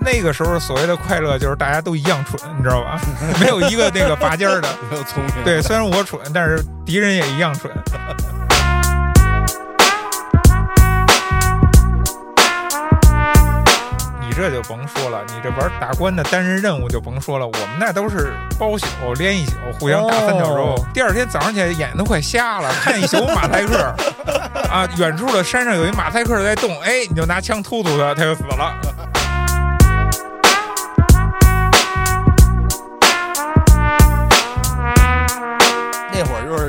那个时候所谓的快乐就是大家都一样蠢，你知道吧？没有一个那个拔尖儿的。没有聪明。对，虽然我蠢，但是敌人也一样蠢。这就甭说了，你这玩打关的单人任务就甭说了，我们那都是包宿连一宿，互相打三角洲。哦第二天早上起来眼睛都快瞎了，看一宿马赛克啊，远处的山上有一马赛克在动，哎，你就拿枪突突他，他就死了。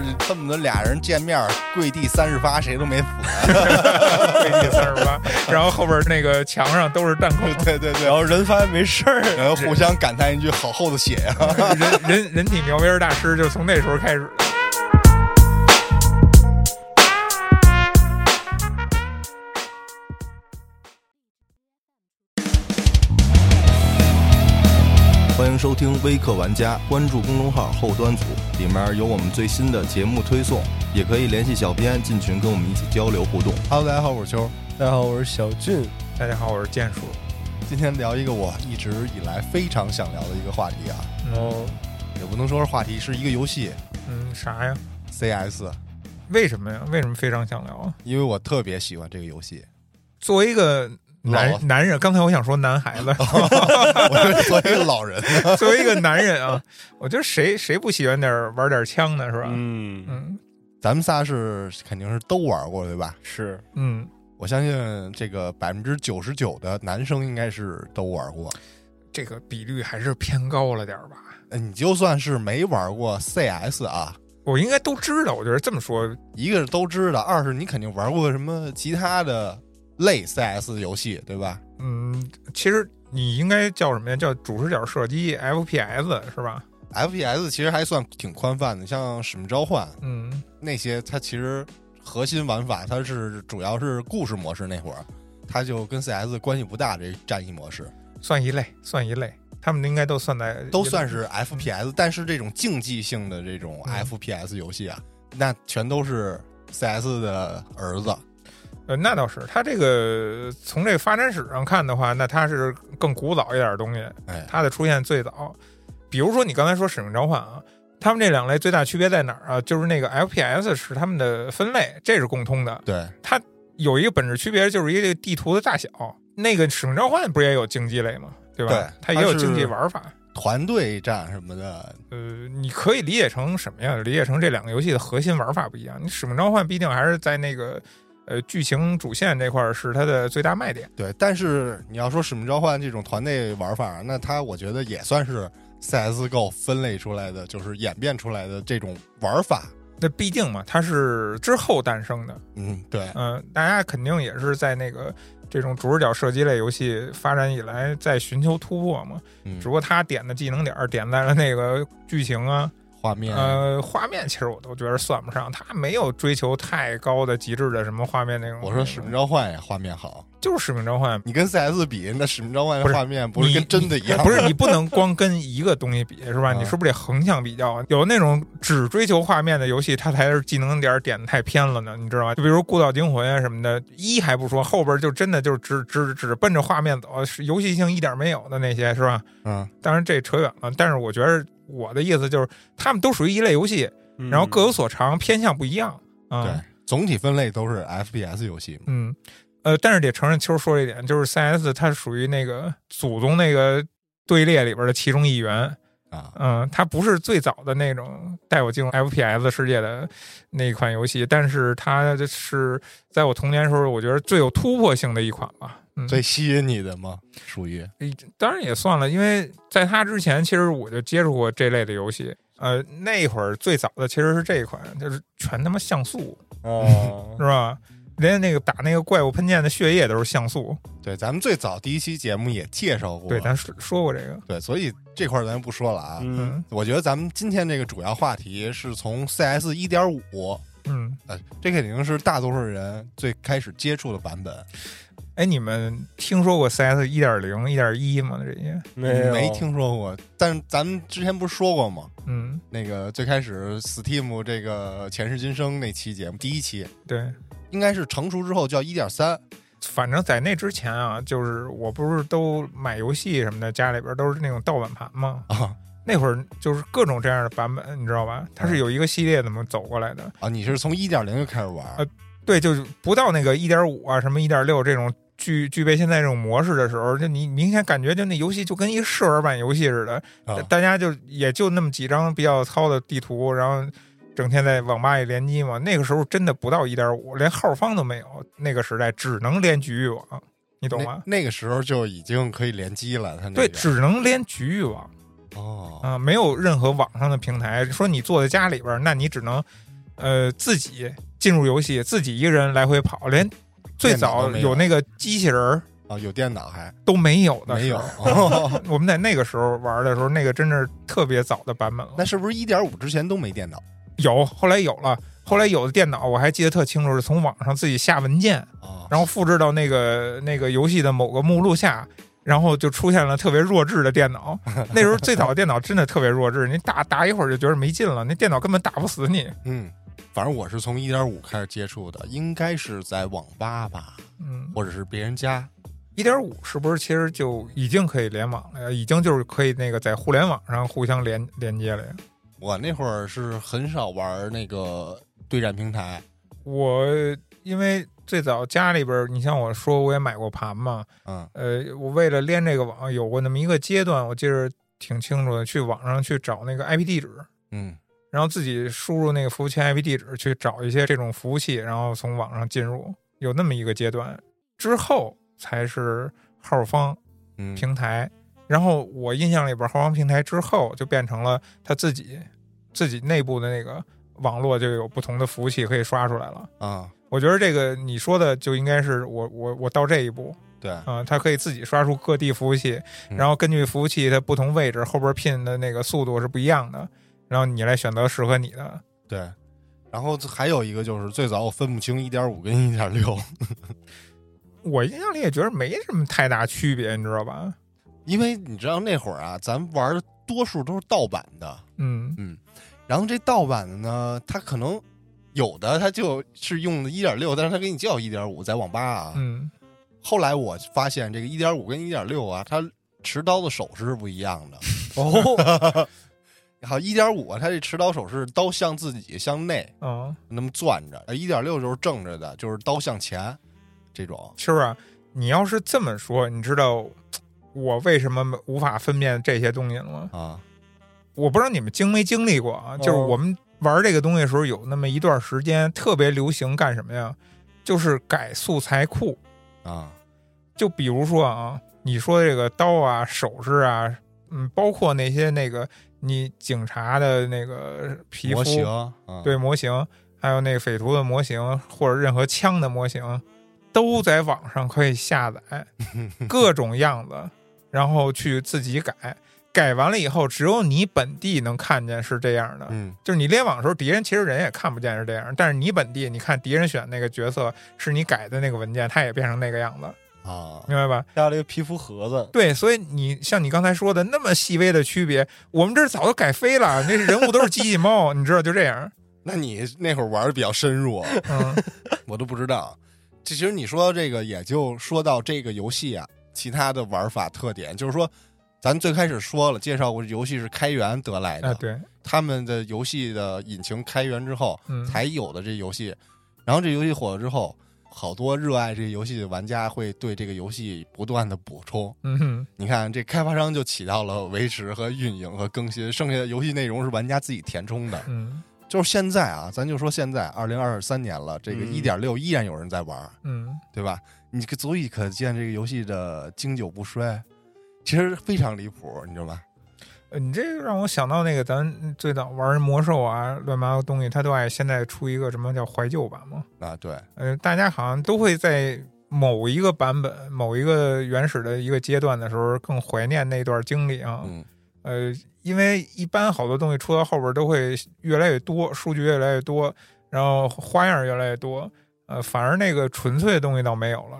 就是恨不得俩人见面跪地三十八，谁都没死。跪地三十八，然后后边那个墙上都是弹孔，对对对然，后人发现没事儿，然后互相感叹一句：“好厚的血呀、人人人体描边大师就从那时候开始迎收听微客玩家，关注公众号后端组，里面有我们最新的节目推送，也可以联系小编进群跟我们一起交流互动。Hello，大家好，我是秋。大家好，我是小俊。大家好，我是建叔。今天聊一个我一直以来非常想聊的一个话题啊，哦，也不能说是话题，是一个游戏嗯，啥呀？CS，为什么呀？为什么非常想聊啊？因为我特别喜欢这个游戏。作为一个老男男人，刚才我想说男孩子，我是作为一个老人，作为一个男人啊，我觉得谁谁不喜欢点儿玩点儿枪呢？是吧？嗯，嗯咱们仨是肯定是都玩过，对吧？是嗯，我相信这个百分之九十九的男生应该是都玩过。这个比率还是偏高了点儿吧。呃你就算是没玩过 CS 啊，我应该都知道，我觉得这么说，一个是都知道，二是你肯定玩过什么其他的类 CS 游戏，对吧？嗯，其实你应该叫什么呀？叫主视角射击 FPS 是吧？FPS 其实还算挺宽泛的，像《使命召唤》嗯那些，它其实核心玩法它是主要是故事模式那会儿，它就跟 CS 关系不大。这战役模式算一类，算一类，他们应该都算在都算是 FPS，但是这种竞技性的这种嗯 FPS 游戏啊，那全都是 CS 的儿子。呃，那倒是，它这个从这个发展史上看的话，那它是更古早一点的东西，哎，它的出现最早。比如说你刚才说《使命召唤》啊，他们这两类最大区别在哪儿啊？就是那个 FPS 是他们的分类，这是共通的。对，它有一个本质区别，就是一个地图的大小。那个《使命召唤》不是也有竞技类吗？对吧？它也有竞技玩法。团队战什么的，呃，你可以理解成什么呀？理解成这两个游戏的核心玩法不一样。你《使命召唤》毕竟还是在那个呃剧情主线这块儿是它的最大卖点。对。但是你要说《使命召唤》这种团队玩法，那它我觉得也算是 CSGO 分类出来的，就是演变出来的这种玩法。那毕竟嘛，它是之后诞生的，嗯，对，嗯、大家肯定也是在那个这种主视角射击类游戏发展以来在寻求突破嘛。嗯只不过他点的技能点儿点在了那个剧情啊，画面，呃，画面其实我都觉得算不上，他没有追求太高的极致的什么画面那种。我说《使命召唤》呀画面好，就是使命召唤，你跟 CS 比，那《使命召唤不》是画面不是跟真的一样吗？不是你不能光跟一个东西比，是吧？啊你是不是得横向比较啊？有那种只追求画面的游戏，它才是技能点点的太偏了呢，你知道吧？就比如《孤岛惊魂》啊什么的，一还不说，后边就真的就只只只奔着画面走，游戏性一点没有的那些，是吧？嗯，当然这扯远了，但是我觉得我的意思就是，他们都属于一类游戏，嗯然后各有所长，偏向不一样啊。对，总体分类都是 FPS 游戏嘛。嗯，呃，但是得承认秋说这一点，就是 CS 它属于那个祖宗那个队列里边的其中一员。啊，嗯，它不是最早的那种带我进入 FPS 世界的那一款游戏，但是它是在我童年时候，我觉得最有突破性的一款吧。嗯，最吸引你的吗？属于当然也算了，因为在它之前，其实我就接触过这类的游戏。呃，那会儿最早的其实是这一款，就是全他妈像素，哦 是，吧？连那个打那个怪物喷溅的血液都是像素。对，咱们最早第一期节目也介绍过，对，咱说说过这个。对，所以这块儿咱不说了啊。嗯嗯我觉得咱们今天这个主要话题是从 CS 一点五，嗯，呃，这肯定是大多数人最开始接触的版本。哎，你们听说过 CS 一点零、一点一吗？这些？没有没听说过，但咱们之前不是说过吗？嗯，那个最开始 Steam 这个前世今生那期节目，第一期对。应该是成熟之后叫一点三，反正在那之前啊，就是我不是都买游戏什么的，家里边都是那种盗版盘吗？啊那会儿就是各种这样的版本，你知道吧？它是有一个系列怎么走过来的？啊！你是从一点零就开始玩呃对，就是不到那个一点五啊，什么一点六这种具具备现在这种模式的时候，就你明显感觉就那游戏就跟一试玩版游戏似的，啊大家就也就那么几张比较糙的地图，然后整天在网吧里联机嘛。那个时候真的不到一点五，连号方都没有，那个时代只能连局域网，你懂吗？那那个时候就已经可以联机了，它那对，只能连局域网哦啊、没有任何网上的平台。说你坐在家里边，那你只能呃自己进入游戏，自己一个人来回跑，连最早有有那个机器人儿啊，有电脑还都没有的没有。哦 我们在那个时候玩的时候，那个真是特别早的版本了。那是不是一点五之前都没电脑有，后来有了，后来有的电脑我还记得特清楚，是从网上自己下文件，啊？然后复制到那个那个游戏的某个目录下，然后就出现了特别弱智的电脑。那时候最早的电脑真的特别弱智，你打打一会儿就觉得没劲了，那电脑根本打不死你。嗯，反正我是从一点五开始接触的，应该是在网吧吧，嗯，或者是别人家。一点五是不是其实就已经可以联网了呀？已经就是可以那个在互联网上互相连连接了呀？我那会儿是很少玩那个对战平台，我因为最早家里边儿，你像我说我也买过盘嘛，嗯呃，我为了连这个网，有过那么一个阶段，我记得挺清楚的，去网上去找那个 IP 地址，嗯然后自己输入那个服务器 IP 地址去找一些这种服务器，然后从网上进入，有那么一个阶段，之后才是号方嗯，平台。然后我印象里边，号方平台之后就变成了他自己自己内部的那个网络就有不同的服务器可以刷出来了。啊，我觉得这个你说的就应该是我我我到这一步对，啊、它可以自己刷出各地服务器，嗯然后根据服务器它不同位置后边拼的那个速度是不一样的，然后你来选择适合你的。对，然后还有一个就是最早我分不清一点五跟一点六，我印象里也觉得没什么太大区别，你知道吧？因为你知道那会儿啊，咱玩的多数都是盗版的，嗯嗯然后这盗版的呢，它可能有的它就是用的一点六，但是它给你叫一点五，在网吧啊。嗯后来我发现这个一点五跟一点六啊，它持刀的手势是不一样的。哦，好，一点五它这持刀手势刀向自己向内啊，那么攥着，一点六就是正着的，就是刀向前这种。其实啊，你要是这么说，你知道我为什么无法分辨这些东西了吗？啊我不知道你们经没经历过啊，就是哦我们玩这个东西的时候，有那么一段时间特别流行干什么呀？就是改素材库。啊就比如说啊，你说这个刀啊、首饰啊，嗯，包括那些那个你警察的那个皮肤模型，啊、对模型，还有那个匪徒的模型，或者任何枪的模型，都在网上可以下载 各种样子，然后去自己改。改完了以后，只有你本地能看见是这样的。嗯就是你联网的时候，敌人其实人也看不见是这样，但是你本地，你看敌人选那个角色是你改的那个文件，它也变成那个样子，啊，明白吧？加了一个皮肤盒子，对，所以你像你刚才说的那么细微的区别，我们这儿早就改飞了，那人物都是机器猫，你知道就这样。那你那会儿玩的比较深入，嗯 我都不知道。这其实你说这个，也就说到这个游戏啊，其他的玩法特点，就是说，咱最开始说了，介绍过游戏是开源得来的，啊，对，他们的游戏的引擎开源之后嗯，才有的这游戏。然后这游戏火了之后，好多热爱这个游戏的玩家会对这个游戏不断的补充。嗯哼，你看，这开发商就起到了维持和运营和更新，剩下的游戏内容是玩家自己填充的。嗯就是现在啊，咱就说现在二零二三年了，这个嗯一点六依然有人在玩，嗯，对吧？你可足以可见这个游戏的经久不衰，其实非常离谱，你知道吧？呃你这让我想到那个咱最早玩魔兽啊，乱七八糟东西，他都爱现在出一个什么叫怀旧版嘛？啊，对，呃，大家好像都会在某一个版本、某一个原始的一个阶段的时候，更怀念那段经历啊。嗯呃，因为一般好多东西出到后边都会越来越多，数据越来越多，然后花样越来越多。呃，反而那个纯粹的东西倒没有了。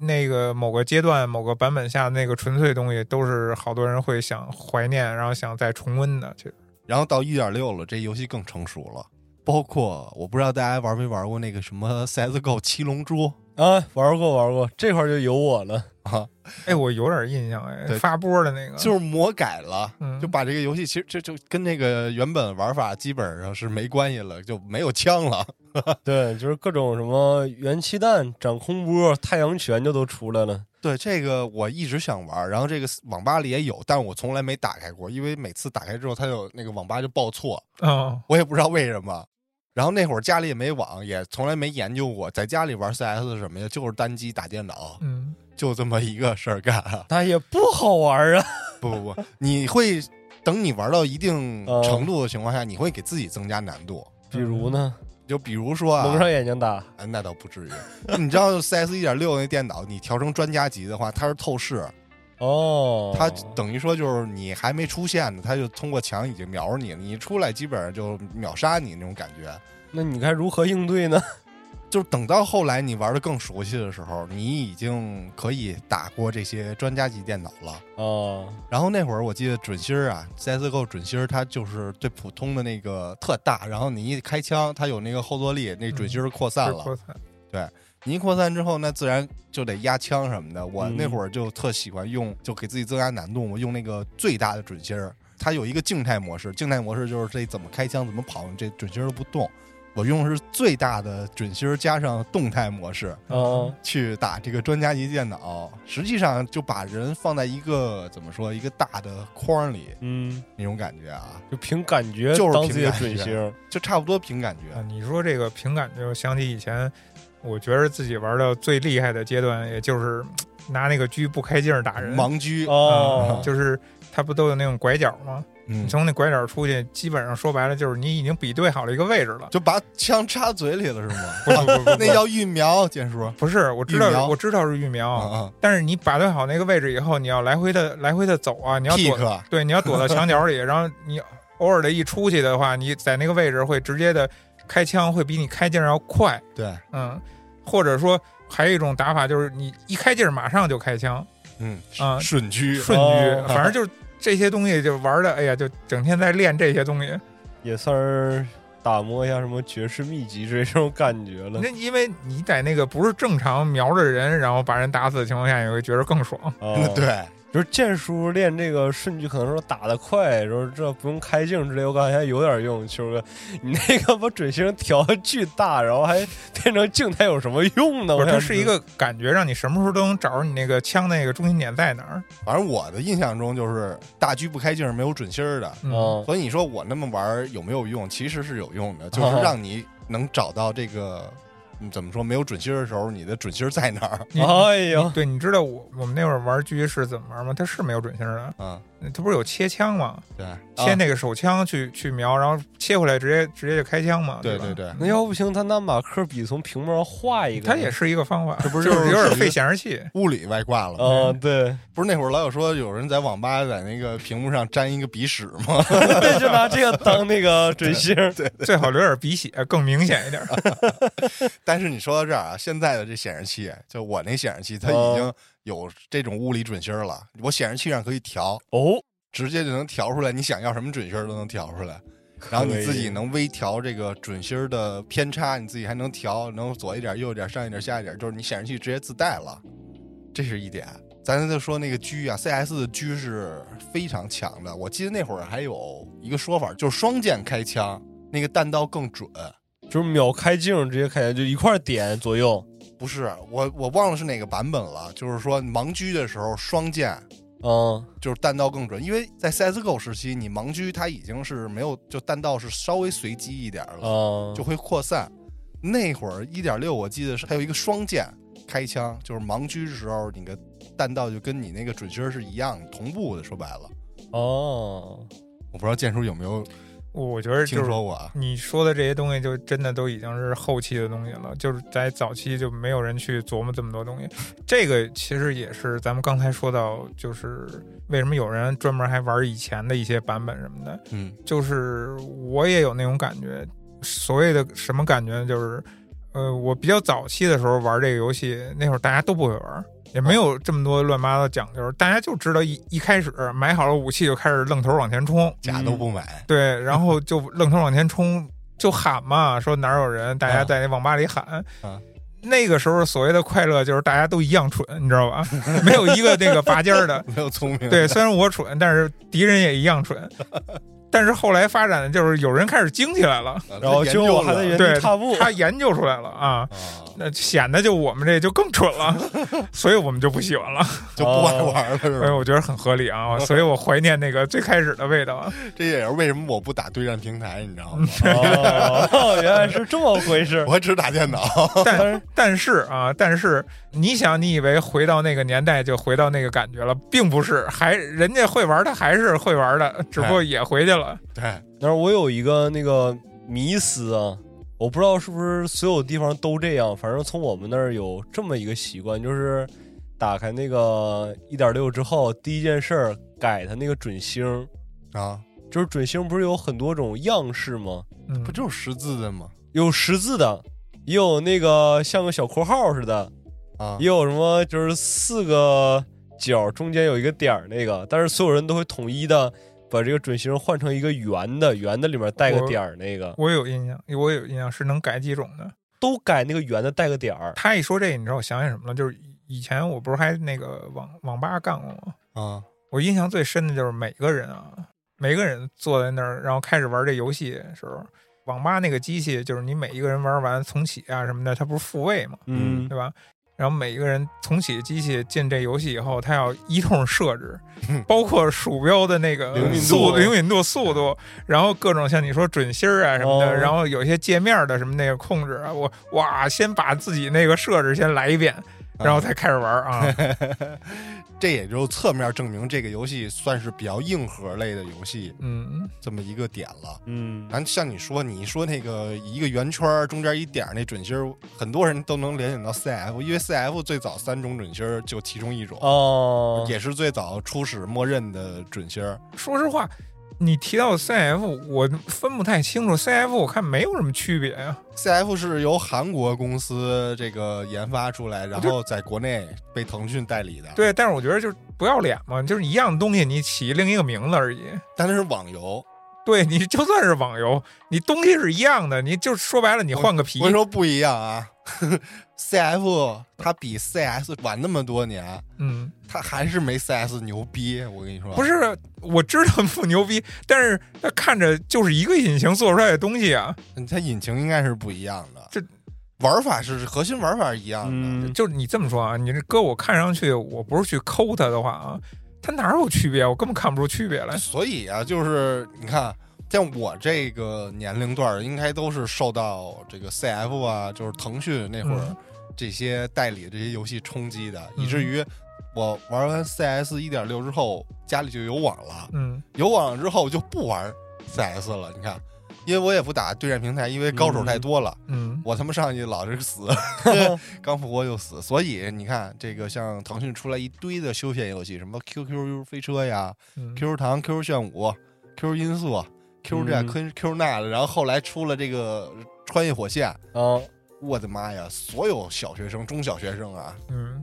那个某个阶段、某个版本下那个纯粹东西，都是好多人会想怀念，然后想再重温的。其实，然后到一点六了，这游戏更成熟了，包括我不知道大家玩没玩过那个什么 CSGO 七龙珠啊，玩过玩过，这块就有我了。啊，哎，我有点印象，哎，对发波的那个，就是魔改了，嗯就把这个游戏其实这就跟那个原本玩法基本上是没关系了，就没有枪了。对，就是各种什么元气弹、掌空波、太阳拳就都出来了。对这个我一直想玩，然后这个网吧里也有，但是我从来没打开过，因为每次打开之后，它有那个网吧就报错，啊，我也不知道为什么。然后那会儿家里也没网，也从来没研究过，在家里玩 CS 是什么呀？就是单机打电脑，嗯，就这么一个事儿干。那也不好玩啊。不不不，你会等你玩到一定哦程度的情况下，你会给自己增加难度。比如呢，就比如说啊，蒙上眼睛打。啊那倒不至于。你知道 CS 一点六那电脑，你调成专家级的话，它是透视，哦，它等于说就是你还没出现呢，它就通过墙已经瞄着你了，你一出来基本上就秒杀你那种感觉。那你该如何应对呢？就是等到后来你玩的更熟悉的时候，你已经可以打过这些专家级电脑了。哦，然后那会儿我记得准心儿啊，CSGO 准心儿它就是最普通的那个特大，然后你一开枪，它有那个后坐力，那准心儿扩散了。是扩散对你一扩散之后，那自然就得压枪什么的。我嗯那会儿就特喜欢用，就给自己增加难度，我用那个最大的准心儿。它有一个静态模式，静态模式就是这怎么开枪怎么跑，这准心儿都不动。我用的是最大的准心儿加上动态模式哦，去打这个专家级电脑，实际上就把人放在一个怎么说一个大的框里嗯，那种感觉啊，就凭感觉就是凭感觉准星。就差不多凭感觉。啊，你说这个凭感觉，想起以前，我觉得自己玩到最厉害的阶段，也就是嗯拿那个狙不开镜儿打人。盲狙，哦嗯，就是他不都有那种拐角吗？嗯。你，从那拐角出去，基本上说白了就是你已经比对好了一个位置了。就把枪插嘴里了是吗？不是不是不那叫育苗，建叔。不是，我知道我知道是育苗，啊但是你把对好那个位置以后，你要来回的来回的走啊，你要躲，对，你要躲到墙角里，然后你偶尔的一出去的话，你在那个位置会直接的开枪，会比你开镜要快，对，嗯，或者说还有一种打法就是你一开镜马上就开枪，嗯啊瞬狙，瞬哦。狙，反正就是这些东西就玩的，哎呀，就整天在练这些东西。也算是打磨一下什么绝世秘籍这种感觉了那。因为你在那个不是正常瞄着人，然后把人打死的情况下，你会觉得更爽。哦，对，就是剑叔练这个顺序，可能说打得快，说这不用开镜之类，我感觉还有点用。秋哥，你那个把准星调的巨大，然后还变成静态，有什么用呢？不是，我想知它是一个感觉，让你什么时候都能找着你那个枪那个中心点在哪儿。反正我的印象中就是大狙不开镜是没有准心儿的，嗯，哦所以你说我那么玩儿有没有用？其实是有用的，就是哦让你能找到这个。嗯怎么说？没有准心的时候，你的准心在哪儿？你哎呦，对，你知道我我们那会儿玩狙是怎么玩吗？它是没有准星的，啊，它不是有切枪吗？对，切那个手枪去去瞄，然后切回来直接直接就开枪嘛。对对，对，那要不行，他拿马克笔从屏幕上画一个，它也是一个方法，这不是就是有点费显示器。物理外挂了。啊，对，不是那会儿老有说有人在网吧在那个屏幕上粘一个鼻屎吗？对，就拿这个当那个 准星。对最好留点鼻血，更明显一点。但是你说到这儿啊，现在的这显示器，就我那显示器，它已经有这种物理准星儿了。我显示器上可以调，哦，直接就能调出来，你想要什么准星儿都能调出来。然后你自己能微调这个准星儿的偏差，你自己还能调，能左一点、右一点、上一点、下一点，就是你显示器直接自带了，这是一点。咱就说那个狙啊，CS 的狙是非常强的。我记得那会儿还有一个说法，就是双键开枪，那个弹道更准。就是秒开镜，直接开，就一块点左右。不是我，我忘了是哪个版本了。就是说盲狙的时候双剑，嗯，就是弹道更准，因为在 CSGO 时期，你盲狙它已经是没有，就弹道是稍微随机一点了，嗯，就会扩散。那会儿一点六，我记得是还有一个双剑开枪，就是盲狙的时候，你的弹道就跟你那个准星儿是一样同步的。说白了，哦，我不知道剑叔有没有我觉得听就是说过啊？你说的这些东西，就真的都已经是后期的东西了。就是在早期就没有人去琢磨这么多东西。这个其实也是咱们刚才说到，就是为什么有人专门还玩以前的一些版本什么的。嗯就是我也有那种感觉，所谓的什么感觉呢？就是，呃，我比较早期的时候玩这个游戏，那会儿大家都不会玩，也没有这么多乱八糟讲究，大家就知道一一开始买好了武器就开始愣头往前冲，假都不买，对，然后就愣头往前冲，就喊嘛，说哪儿有人，大家啊在那网吧里喊。啊那个时候所谓的快乐就是大家都一样蠢，你知道吧？没有一个那个拔尖儿的。没有聪明，对，虽然我蠢，但是敌人也一样蠢。但是后来发展的就是有人开始精起来了，啊然后研究了我还在原对地踏步。他研究出来了啊，啊，那显得就我们这就更蠢了，所以我们就不喜欢了。就不爱玩了，是吧？所以我觉得很合理啊，所以我怀念那个最开始的味道啊。这也是为什么我不打对战平台，你知道吗？哦，原来是这么回事。我只打电脑。但但是啊，但是你想，你以为回到那个年代就回到那个感觉了，并不是，还人家会玩，他还是会玩的，只不过也回去了。对，但是我有一个那个迷思啊，我不知道是不是所有地方都这样，反正从我们那儿有这么一个习惯，就是打开那个一点六之后，第一件事儿改它那个准星，啊，就是准星不是有很多种样式吗？嗯不，就是十字的吗？有十字的，也有那个像个小括号似的，啊也有什么就是四个角中间有一个点儿那个，但是所有人都会统一的把这个准星换成一个圆的，圆的里面带个点儿那个，我有印象，我有印象是能改几种的。都改那个圆的带个点儿。他一说这，你知道我想起什么了？就是以前我不是还那个网网吧干过吗？啊我印象最深的就是每个人啊，每个人坐在那儿，然后开始玩这游戏的时候，网吧那个机器就是你每一个人玩完重启啊什么的，它不是复位嘛，嗯对吧？然后每一个人重启机器进这游戏以后，他要一通设置，包括鼠标的那个灵敏度速灵敏度、速度，然后各种像你说准心儿啊什么的，哦。然后有一些界面的什么那个控制啊，我哇，先把自己那个设置先来一遍，然后才开始玩啊。这也就侧面证明这个游戏算是比较硬核类的游戏嗯，这么一个点了。嗯，咱像你说，你说那个一个圆圈中间一点那准心儿，很多人都能联想到 CF，因为 CF 最早三种准心儿就其中一种，哦，也是最早初始默认的准心儿。说实话，你提到 CF，我分不太清楚，CF 我看没有什么区别呀、CF 是由韩国公司这个研发出来，然后在国内被腾讯代理的。，对，但是我觉得就是不要脸嘛，就是一样东西，你起另一个名字而已。但它是网游。对你就算是网游，你东西是一样的，你就说白了，你换个皮我。说不一样啊，CF 它比 CS 晚那么多年，嗯，它还是没 CS 牛逼。我跟你说，不是，我知道不牛逼，但是它看着就是一个引擎做出来的东西啊，它引擎应该是不一样的，这玩法是核心玩法一样的。嗯，就是你这么说啊，你这搁我看上去，我不是去抠它的话啊，它哪有区别？我根本看不出区别来。所以啊，就是你看，像我这个年龄段，应该都是受到这个 CF 啊，就是腾讯那会儿嗯这些代理这些游戏冲击的，嗯以至于我玩完 CS 一点六之后，家里就有网了，嗯有网了之后就不玩 CS 了。你看，因为我也不打对战平台，因为高手太多了。嗯我他妈上去老是死，刚复活就死，所以你看这个像腾讯出来一堆的休闲游戏，什么 QQ 飞车呀、嗯 QQ 糖、QQ 炫舞、QQ 音速、QQ 这、嗯 QQ 那的，然后后来出了这个穿越火线，啊，我的妈呀！所有小学生、中小学生啊，嗯，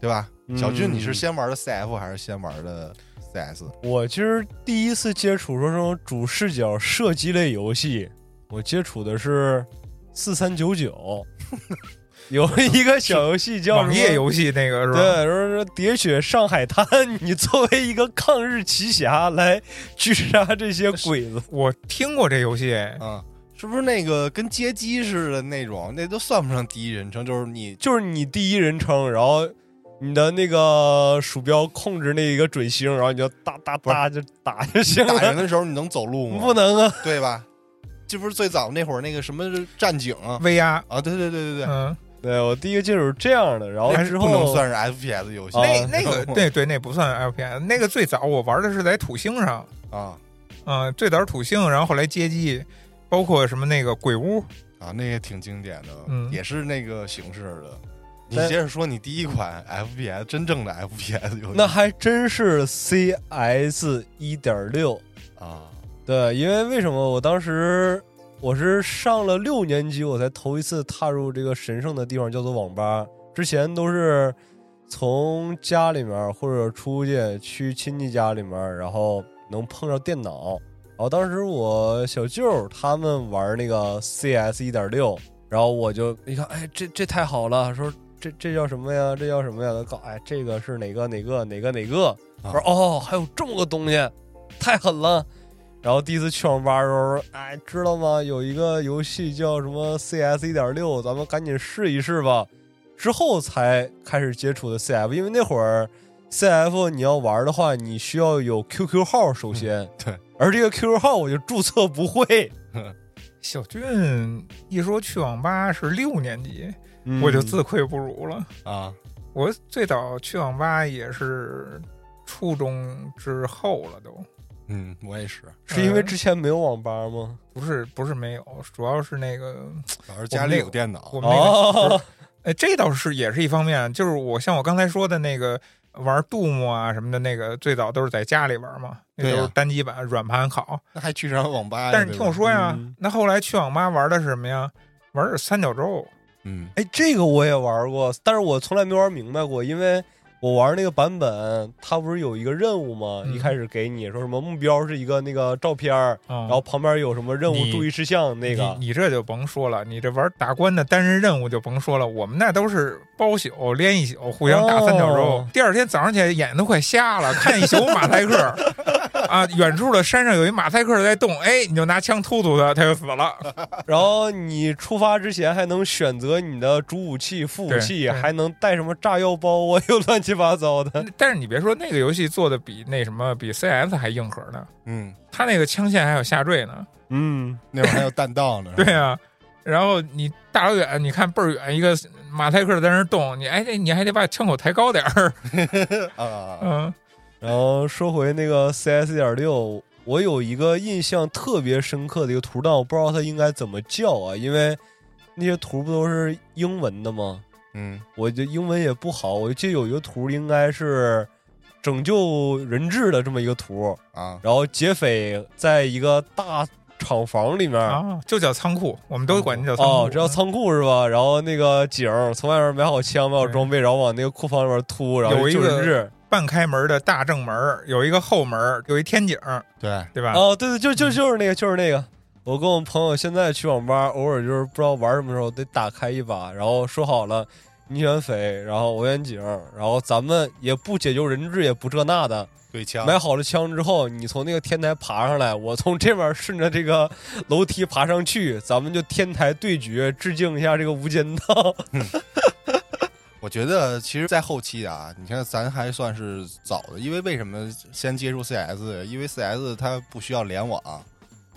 对吧？嗯小军，你是先玩的 CF 还是先玩的 CS？我其实第一次接触说这种主视角射击类游戏，我接触的是四三九九，有一个小游戏叫网页。游戏那个是吧？对，说说喋血上海滩，你作为一个抗日奇侠来狙杀这些鬼子，我听过这游戏，哎啊、是不是那个跟街机似的那种？那都算不上第一人称，就是你就是你第一人称，然后你的那个鼠标控制那一个准星，然后你就哒哒哒就打就行打人。的时候你能走路吗？不能啊，对吧？这不是最早那会儿那个什么战警啊？，VR，啊，对对对对对，嗯，对我第一个接触是这样的，然后不能算是 FPS 游戏。啊。那那个 对。对，那不算 FPS，那个最早我玩的是在土星上，啊。嗯，最早是土星，然后后来街机，包括什么那个鬼屋，啊，那也挺经典的，嗯。也是那个形式的。你接着说，你第一款 FPS 真正的 FPS 游戏那还真是 CS 一点六。啊对，因为为什么我当时我是上了六年级，我才头一次踏入这个神圣的地方，叫做网吧。之前都是从家里面或者出去去亲戚家里面，然后能碰上电脑，然后当时我小舅他们玩那个 CS 一点六，然后我就一看，哎，这这太好了，说这这叫什么呀？这叫什么呀？他告，哎，这个是哪个哪个哪个哪个？我说哦，还有这么个东西，太狠了。然后第一次去网吧的时候，哎，知道吗？有一个游戏叫什么 CS 一点六，咱们赶紧试一试吧。之后才开始接触的 CF，因为那会儿 CF 你要玩的话，你需要有 QQ 号，首先对，而这个 QQ 号我就注册不会。小俊一说去网吧是六年级，嗯我就自愧不如了。啊，我最早去网吧也是初中之后了都，嗯，我也是，是因为之前没有网吧吗？不是不是没有，主要是那个老师家里有电脑我们那个，哦，哎，这倒是也是一方面，就是我像我刚才说的那个玩杜牧啊什么的，那个最早都是在家里玩嘛，那是单机版软盘好。那还去上网吧呀？但是你听我说呀，嗯那后来去网吧玩的是什么呀？玩的是三角洲。嗯，哎，这个我也玩过，但是我从来没玩明白过，因为我玩那个版本，它不是有一个任务吗？嗯一开始给你说什么目标是一个那个照片儿，嗯然后旁边有什么任务注意事项那个。你你这就甭说了，你这玩打关的单人任务就甭说了，我们那都是包宿连一宿，互相打三角洲。哦第二天早上起来眼睛都快瞎了，看一宿马赛克 啊，远处的山上有一马赛克在动，哎，你就拿枪突突他，他就死了。然后你出发之前还能选择你的主武器、副武器，还能带什么炸药包啊，又乱七八糟的。但是你别说，那个游戏做的比那什么比 CS 还硬核呢，嗯，他那个枪线还有下坠呢。嗯，那会儿还有弹道呢。对啊，然后你大老远你看倍儿远一个马赛克在那动，你哎你还得把枪口抬高点儿。啊，嗯然后说回那个 CS 点六，我有一个印象特别深刻的一个图，但我不知道它应该怎么叫啊，因为那些图不都是英文的吗？嗯我这英文也不好，我记得有一个图应该是拯救人质的这么一个图，啊，然后劫匪在一个大厂房里面。啊，就叫仓库，我们都管这叫仓库。哦，这叫仓库是吧？然后那个警儿从外面买好枪、买好装备，然后往那个库房里面突，然后有一个救人质。半开门的大正门，有一个后门，有一天井，对，对吧？哦，对对，就就就是那个，就是那个。我跟我朋友现在去网吧，偶尔就是不知道玩什么时候得打开一把，然后说好了，你选匪，然后我选警，然后咱们也不解救人质，也不这那的，对枪，买好了枪之后，你从那个天台爬上来，我从这边顺着这个楼梯爬上去，咱们就天台对决，致敬一下这个无间道。我觉得其实，在后期啊，你看咱还算是早的，因为为什么先接触 CS？因为 CS 它不需要联网，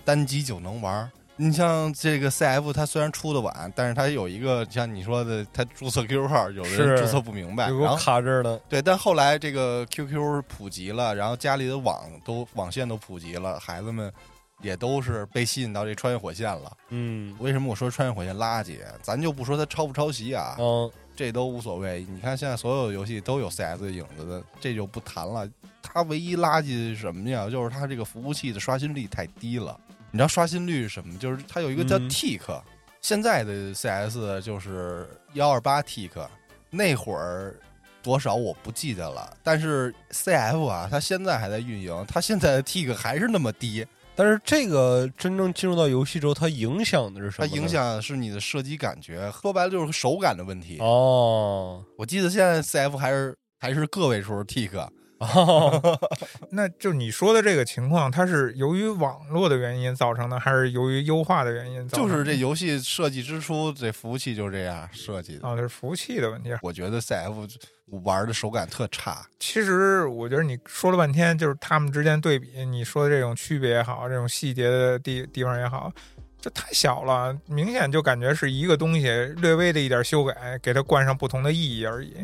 单机就能玩儿。你像这个 CF，它虽然出的晚，但是它有一个像你说的，它注册 QQ 号，有的人注册不明白，有个然后卡这儿的，对，但后来这个 QQ 普及了，然后家里的网都网线都普及了，孩子们也都是被吸引到这穿越火线了。嗯为什么我说穿越火线垃圾？咱就不说它抄不抄袭啊，嗯，这都无所谓。你看现在所有游戏都有 CS 的影子的，这就不谈了。它唯一垃圾是什么呀？就是它这个服务器的刷新率太低了。你知道刷新率是什么？就是它有一个叫嗯 tick，、现在的 CS 就是幺二八 tick，那会儿多少我不记得了。但是 CF 啊，它现在还在运营，它现在的 tick 还是那么低，但是这个真正进入到游戏之后，它影响的是什么？它影响的是你的射击感觉，说白了就是手感的问题。哦，我记得现在 CF 还是还是个位数 tick，哦，那就你说的这个情况，它是由于网络的原因造成的，还是由于优化的原因造成的？就是这游戏设计之初，这服务器就这样设计的。啊，这是服务器的问题。我觉得 CF 玩的手感特差，其实我觉得你说了半天，就是他们之间对比，你说的这种区别也好，这种细节的地地方也好，就太小了，明显就感觉是一个东西略微的一点修改，给它冠上不同的意义而已。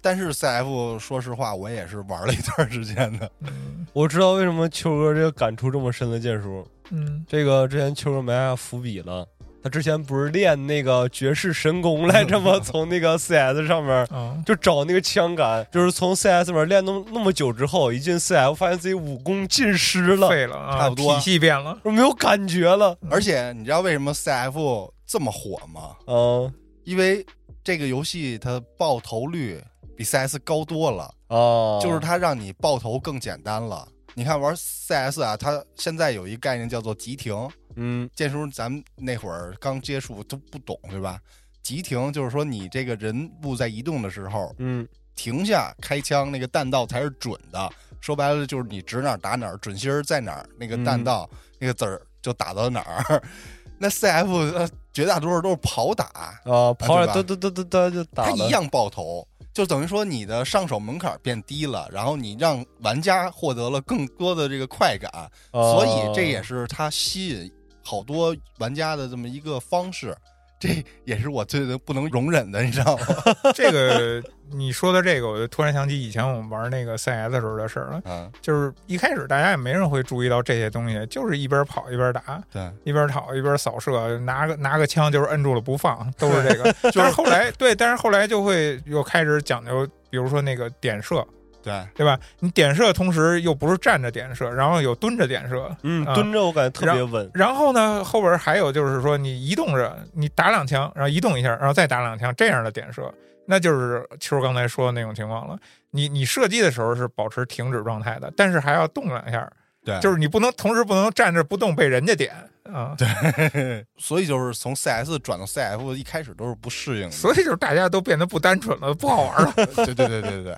但是 CF 说实话，我也是玩了一段时间的。嗯我知道为什么秋哥这个感触这么深的剑叔，嗯，这个之前秋哥埋下伏笔了。他之前不是练那个绝世神功 来着吗？从那个 CS 上面 啊，就找那个枪感，就是从 CS 里面练那么那么久之后，一进 CF 发现自己武功尽失了，废了啊，差不多体系变了。没有感觉了。而且你知道为什么 CF 这么火吗？嗯因为这个游戏它爆头率比 CS 高多了，哦，就是它让你爆头更简单了。你看玩 CS 啊，它现在有一个概念叫做急停。嗯建叔，咱们那会儿刚接触都不懂，对吧？急停就是说你这个人物在移动的时候嗯停下开枪，那个弹道才是准的。说白了就是你指哪儿打哪儿，准心儿在哪儿，那个弹道、那个子儿就打到哪儿。那 CF 呃绝大多数都是跑打，啊，跑打了，它一样爆头，就等于说你的上手门槛变低了，然后你让玩家获得了更多的这个快感，哦所以这也是它吸引好多玩家的这么一个方式。这也是我最不能容忍的，你知道吗？这个你说的这个，我就突然想起以前我们玩那个 CS 时候的事儿了。嗯，就是一开始大家也没人会注意到这些东西，就是一边跑一边打，对，一边跑一边扫射，拿个拿个枪就是摁住了不放，都是这个。就是后来对，但是后来就会又开始讲究，比如说那个点射，对，对吧？你点射同时又不是站着点射，然后有蹲着点射，嗯啊蹲着我感觉特别稳，然后呢，后边还有就是说，你移动着，你打两枪，然后移动一下，然后再打两枪，这样的点射，那就是秋儿刚才说的那种情况了。你你射击的时候是保持停止状态的，但是还要动两下，对，就是你不能同时不能站着不动被人家点啊。对，所以就是从 CS 转到 CF 一开始都是不适应的，所以就是大家都变得不单纯了，不好玩了。对对对对对对。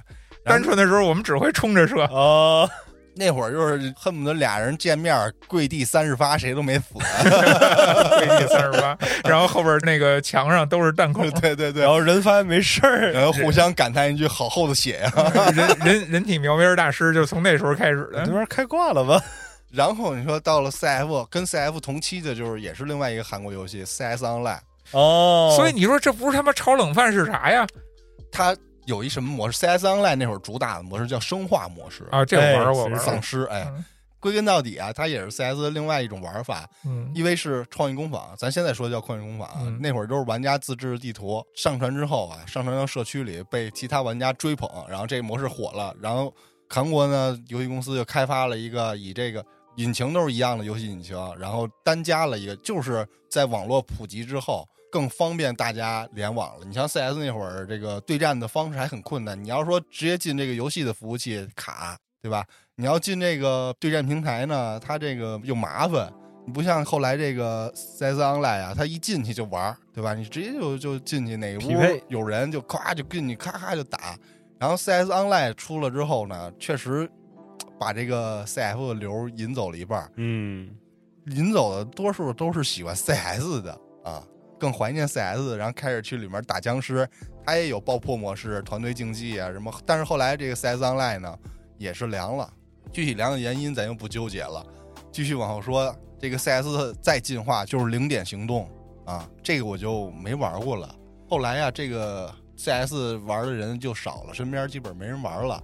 单纯的时候我们只会冲着射，哦，那会儿就是恨不得俩人见面跪地三十发，谁都没死。跪地三十发，然后后边那个墙上都是弹孔，对对对然，后人发现没事儿，然后互相感叹一句：“好厚的血 呀、人人人体描边大师就从那时候开始的这。边开挂了吧？然后你说到了 CF，跟 CF 同期的就是也是另外一个韩国游戏 CS Online，哦，所以你说这不是他妈炒冷饭是啥呀？它有一什么模式？CS Online 那会儿主打的模式叫生化模式，啊，这我玩儿我哎是玩儿丧尸。哎，嗯归根到底啊，它也是 CS 的另外一种玩法。嗯因为是创意工坊，咱现在说叫创意工坊啊，嗯那会儿都是玩家自制地图，上传之后啊，上传到社区里被其他玩家追捧，然后这个模式火了，然后韩国呢游戏公司就开发了一个以这个引擎都是一样的游戏引擎，然后单加了一个，就是在网络普及之后。更方便大家联网了。你像 CS 那会儿，这个对战的方式还很困难。你要说直接进这个游戏的服务器卡，对吧？你要进这个对战平台呢，它这个又麻烦。你不像后来这个 CS Online 啊，它一进去就玩，对吧？你直接就就进去哪屋有人就咵就跟你咔咔就打。然后 CS Online 出了之后呢，确实把这个 CF 的流引走了一半儿，嗯，引走的多数都是喜欢 CS 的啊，更怀念 CS，然后开始去里面打僵尸。它也有爆破模式、团队竞技啊什么，但是后来这个 CS Online 呢也是凉了，具体凉的原因咱就不纠结了。继续往后说，这个 CS 再进化就是零点行动啊，这个我就没玩过了。后来呀、这个 CS 玩的人就少了，身边基本没人玩了。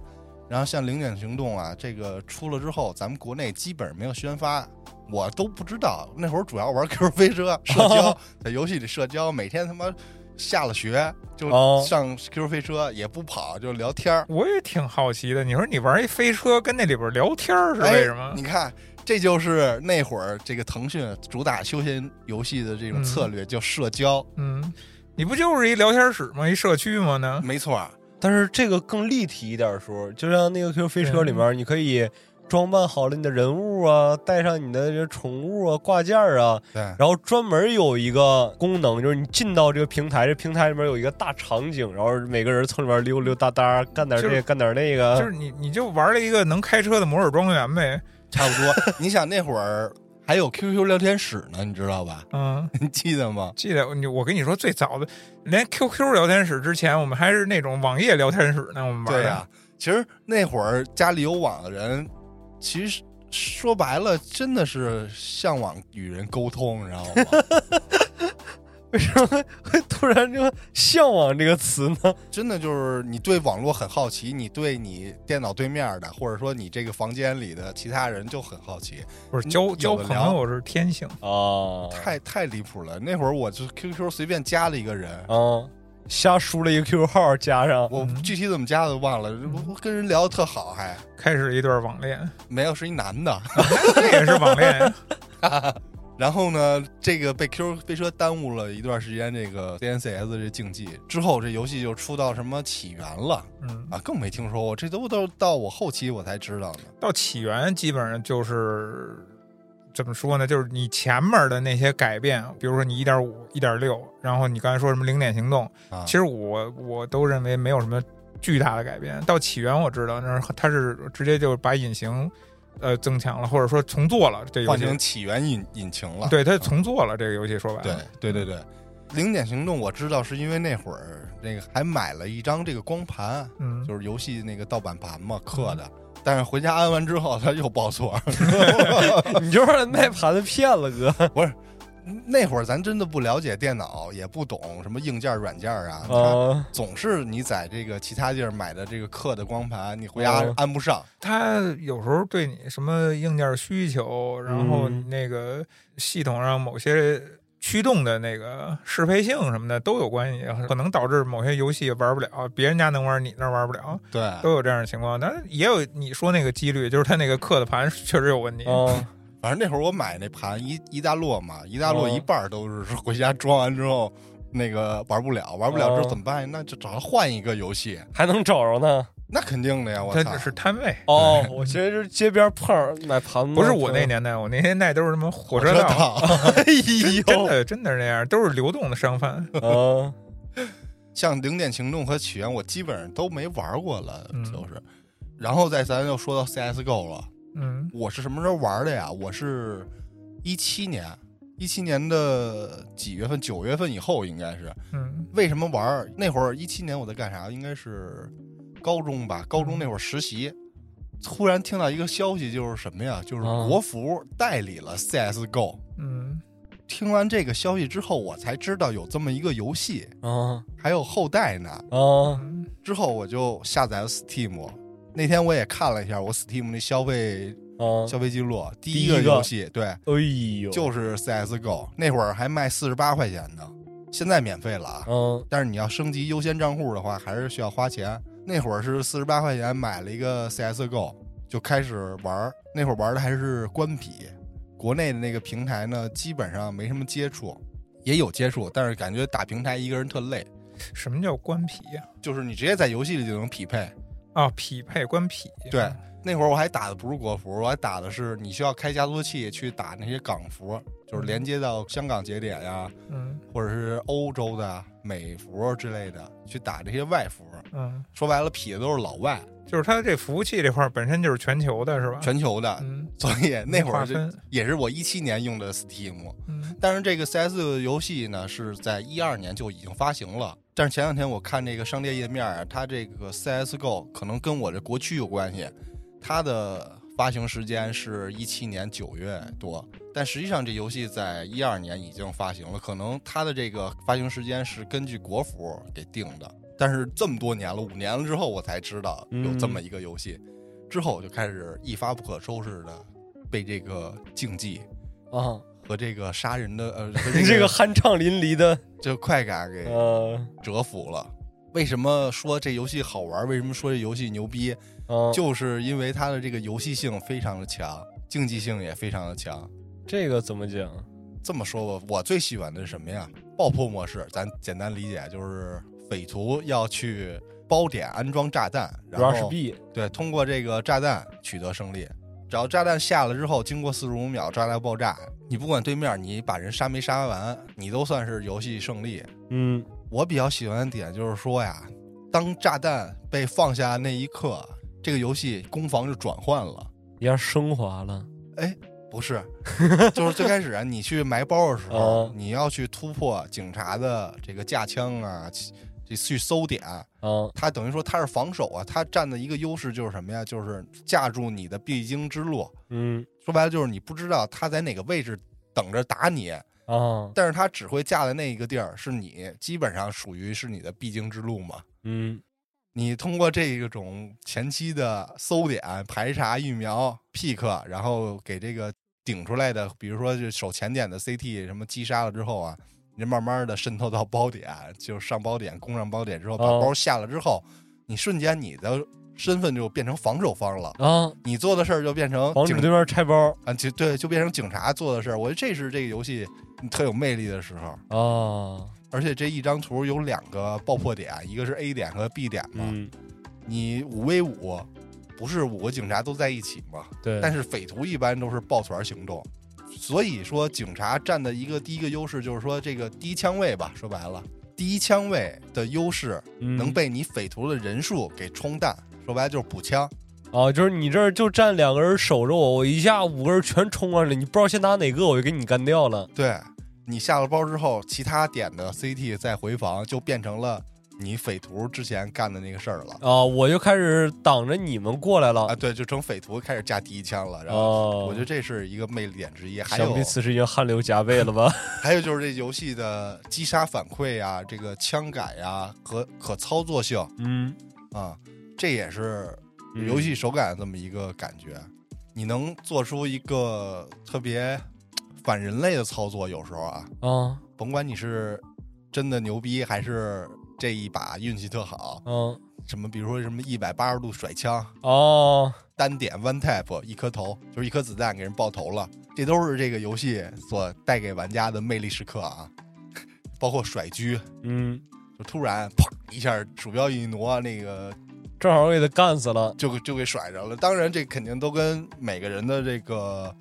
然后像零点行动啊，这个出了之后，咱们国内基本没有宣发，我都不知道。那会儿主要玩 QQ 飞车社交，在游戏里社交，每天他妈下了学就哦上 QQ 飞车，也不跑就聊天儿。我也挺好奇的。你说你玩一飞车，跟那里边聊天儿是为什么哎？？你看，这就是那会儿这个腾讯主打休闲游戏的这种策略，叫社交。嗯，你不就是一聊天室吗？一社区吗？呢？没错儿，但是这个更立体一点儿说，就像那个 QQ 飞车里面，你可以装扮好了你的人物啊，带上你的这宠物啊、挂件儿啊，对，然后专门有一个功能，就是你进到这个平台，这平台里面有一个大场景，然后每个人从里面溜溜达达，干点这个，干点那个，就是你 你就玩了一个能开车的摩尔庄园呗。差不多。你想那会儿还有 QQ 聊天室呢，你知道吧？嗯，你记得吗？记得你我跟你说，最早的连 QQ 聊天室之前，我们还是那种网页聊天室呢。我们对呀、其实那会儿家里有网的人，其实说白了，真的是向往与人沟通，你知道吗？为什么会 突然就向往这个词呢？真的就是你对网络很好奇，你对你电脑对面的，或者说你这个房间里的其他人就很好奇，不是交交朋友是天性。啊，太太离谱了。那会儿我就 QQ 随便加了一个人，啊，瞎输了一个 QQ 号加上，我嗯具体怎么加的忘了，我跟人聊的特好，还开始一段网恋，没有是一男的。这也是网恋。然后呢，这个被 Q 飞车耽误了一段时间，这个 CNCS 这竞技之后，这游戏就出到什么起源了嗯，啊，更没听说过，这都都到我后期我才知道呢。到起源基本上就是怎么说呢？就是你前面的那些改变，比如说你一点五、一点六，然后你刚才说什么零点行动，啊，其实我我都认为没有什么巨大的改变。到起源我知道，那是它是直接就把隐形呃增强了，或者说重做了这游戏。换成起源引引擎了。对，它重做了这个游戏，说白对了，对对对，零点行动我知道是因为那会儿那个还买了一张这个光盘，嗯，就是游戏那个盗版盘嘛刻的，但是回家安完之后它又报错。你就是卖盘子骗了哥那会儿咱真的不了解电脑，也不懂什么硬件软件啊，它啊！总是你在这个其他地儿买的这个刻的光盘，你回家哦安不上。它有时候对你什么硬件需求，然后嗯那个系统上某些驱动的那个适配性什么的都有关系，可能导致某些游戏玩不了，别人家能玩，你那玩不了，对，都有这样的情况。但是也有你说那个几率，就是它那个刻的盘确实有问题。啊，反正那会儿我买那盘一一大摞嘛，一大摞哦一半儿都是回家装完之后。那个玩不了，玩不了之后哦怎么办？那就找他换一个游戏，还能找着呢。那肯定的呀！我操是摊位，哦，我其实是街边碰上买盘子，不是我那年代，我那年代都是什么火车车道，党，哎呦，真的真的是那样，都是流动的商贩。啊，像零点行动和起源，我基本上都没玩过了，嗯就是。然后再咱又说到 CSGO 了，嗯我是什么时候玩的呀？我是一七年，一七年的几月份？九月份以后应该是。嗯为什么玩？那会儿一七年我在干啥？应该是高中吧，高中那会儿实习。突然听到一个消息，就是什么呀？就是啊国服代理了 CSGO。嗯听完这个消息之后，我才知道有这么一个游戏，啊还有后代呢。啊嗯之后我就下载了 Steam。那天我也看了一下我 Steam 那消费啊！消费记录，第第一个游戏对，哎呦，就是 CSGO。那会儿还卖四十八块钱呢，现在免费了啊。嗯但是你要升级优先账户的话，还是需要花钱。那会儿是四十八块钱买了一个 CSGO，就开始玩儿。那会儿玩的还是官匹，国内的那个平台呢，基本上没什么接触，也有接触，但是感觉打平台一个人特累，什么叫官匹呀？就是你直接在游戏里就能匹配。啊，匹配官匹。对，那会儿我还打的不是国服，我还打的是你需要开加速器去打那些港服，就是连接到香港节点呀、嗯或者是欧洲的美服之类的，去打这些外服。嗯，说白了，匹的都是老外，就是它这服务器这块本身就是全球的，是吧？全球的，嗯，所以那会儿就。也是我一七年用的 Steam。嗯但是这个 CS 游戏呢是在一二年就已经发行了。但是前两天我看这个商店页面啊，它这个 CSGO 可能跟我这国区有关系，它的发行时间是一七年九月多，但实际上这游戏在一二年已经发行了，可能它的这个发行时间是根据国服给定的。但是这么多年了，五年了之后，我才知道有这么一个游戏，之后我就开始一发不可收拾的被这个竞技啊，和这个杀人的呃和这 个酣畅淋漓的，这快感给呃折服了。为什么说这游戏好玩？为什么说这游戏牛逼？啊，就是因为它的这个游戏性非常的强，竞技性也非常的强。这个怎么讲？这么说吧，我最喜欢的是什么呀？爆破模式，咱简单理解就是匪徒要去包点安装炸弹，然后 B 对通过这个炸弹取得胜利。只要炸弹下了之后，经过四十五秒炸弹爆炸，你不管对面你把人杀没杀完，你都算是游戏胜利。嗯我比较喜欢的点就是说呀，当炸弹被放下那一刻，这个游戏攻防就转换了。一下升华了，哎不是，就是最开始啊，你去埋包的时候，哦你要去突破警察的这个架枪啊，去去去搜点。啊他等于说他是防守啊，他占的一个优势就是什么呀？就是架住你的必经之路。嗯说白了就是你不知道他在哪个位置等着打你，啊但是他只会架在那一个地儿，是你基本上属于是你的必经之路嘛。嗯你通过这种前期的搜点、排查、疫苗、pick，然后给这个顶出来的，比如说就守前点的 CT 什么击杀了之后啊，你慢慢的渗透到包点，就上包点，攻上包点之后，把哦包下了之后，你瞬间你的身份就变成防守方了，啊，你做的事儿就变成警防止对面拆包啊，就对，就变成警察做的事儿。我觉得这是这个游戏特有魅力的时候。啊，而且这一张图有两个爆破点，一个是 A 点和 B 点嘛。嗯，你五 v 五，不是五个警察都在一起嘛？对，但是匪徒一般都是抱团行动，所以说警察占的一个第一个优势就是说这个第一枪位吧，说白了，第一枪位的优势能能被你匪徒的人数给冲淡，说白了就是补枪。啊，就是你这儿就站两个人守着我，我一下五个人全冲过来了，你不知道先打哪个，我就给你干掉了。对你下了包之后，其他点的 CT 再回防，就变成了你匪徒之前干的那个事儿了。啊，我就开始挡着你们过来了。啊，对，就成匪徒开始架第一枪了。然后哦，我觉得这是一个魅力点之一。还想有必此时已经汗流浃背了吧？还有就是这游戏的击杀反馈呀、这个枪感呀和可操作性嗯，啊，这也是嗯游戏手感的这么一个感觉。你能做出一个特别反人类的操作，有时候啊，啊，甭管你是真的牛逼，还是这一把运气特好，嗯，什么比如说什么一百八十度甩枪，哦，单点 one tap 一颗头，就是一颗子弹给人爆头了，这都是这个游戏所带给玩家的魅力时刻啊！包括甩狙，嗯，就突然砰一下，鼠标一挪，那个正好给他干死了。就就给甩着了。当然，这肯定都跟每个人的这个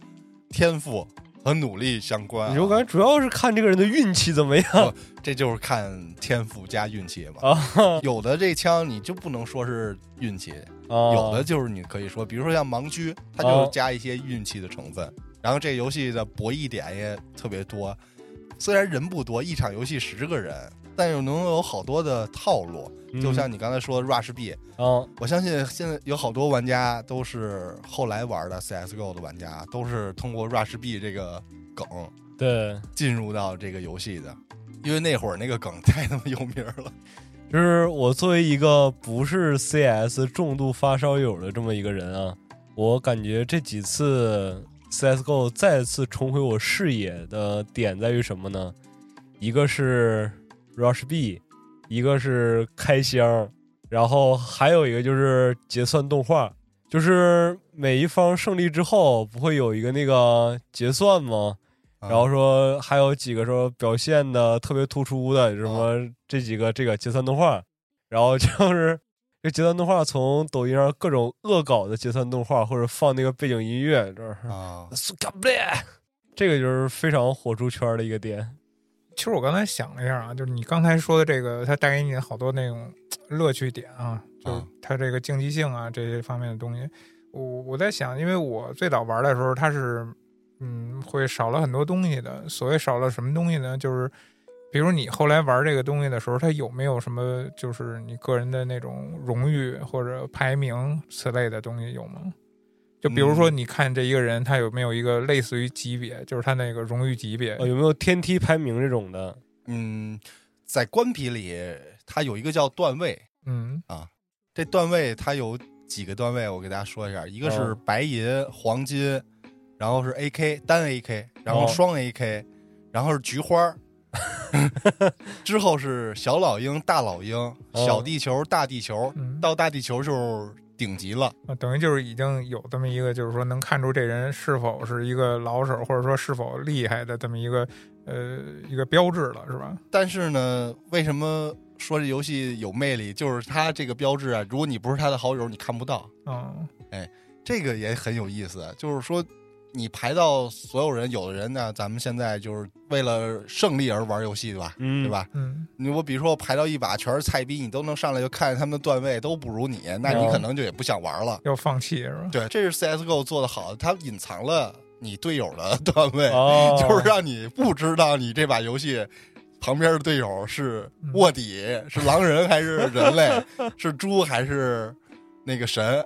天赋和努力相关、啊。我感觉主要是看这个人的运气怎么样这就是看天赋加运气嘛。啊有的这枪你就不能说是运气，啊！有的就是你可以说，比如说像盲狙，它就哦加一些运气的成分。然后这游戏的博弈点也特别多，虽然人不多，一场游戏十个人，但又能有好多的套路。嗯就像你刚才说的 Rush B，啊，我相信现在有好多玩家都是后来玩的 CSGO 的玩家，都是通过 Rush B 这个梗对，进入到这个游戏的，因为那会儿那个梗太他妈有名了。就是我作为一个不是 CS 重度发烧友的这么一个人啊，我感觉这几次 CSGO 再次重回我视野的点在于什么呢？一个是 Rush B，一个是开箱，然后还有一个就是结算动画，就是每一方胜利之后不会有一个那个结算吗？啊然后说还有几个说表现的特别突出的，什么这几个这个结算动画，然后就 是这结算动画从抖音上各种恶搞的结算动画，或者放那个背景音乐，这是啊，这个就是非常火出圈的一个点。其实我刚才想了一下啊，就是你刚才说的这个，它带给你的好多那种 乐趣点啊，就它这个竞技性啊这些方面的东西。我我在想，因为我最早玩的时候，它是嗯会少了很多东西的。所谓少了什么东西呢？就是比如你后来玩这个东西的时候，它有没有什么就是你个人的那种荣誉或者排名此类的东西有吗？就比如说，嗯你看这一个人，他有没有一个类似于级别，就是他那个荣誉级别？呃，有没有天梯排名这种的？嗯，在官皮里，它有一个叫段位，嗯啊这段位它有几个段位，我给大家说一下，一个是哦白银、黄金，然后是 AK 单 AK，然后哦双 AK，、然后是菊花儿，之后是小老鹰、大老鹰、小地球、大地球，嗯，到大地球就是顶级了。啊，等于就是已经有这么一个，就是说能看出这人是否是一个老手，或者说是否厉害的这么一个呃一个标志了，是吧？但是呢，为什么说这游戏有魅力？就是它这个标志啊，如果你不是他的好友，你看不到。嗯这个也很有意思，就是说，你排到所有人，有的人呢，咱们现在就是为了胜利而玩游戏，对吧？嗯，对？吧？嗯你我比如说我排到一把全是菜逼，你都能上来就看见他们的段位都不如你，那你哦可能就也不想玩了。要放弃是吧？对，这是 CSGO 做的好，它隐藏了你队友的 段位，哦，就是让你不知道你这把游戏旁边的队友是卧底、是狼人还是人类，是猪还是那个神。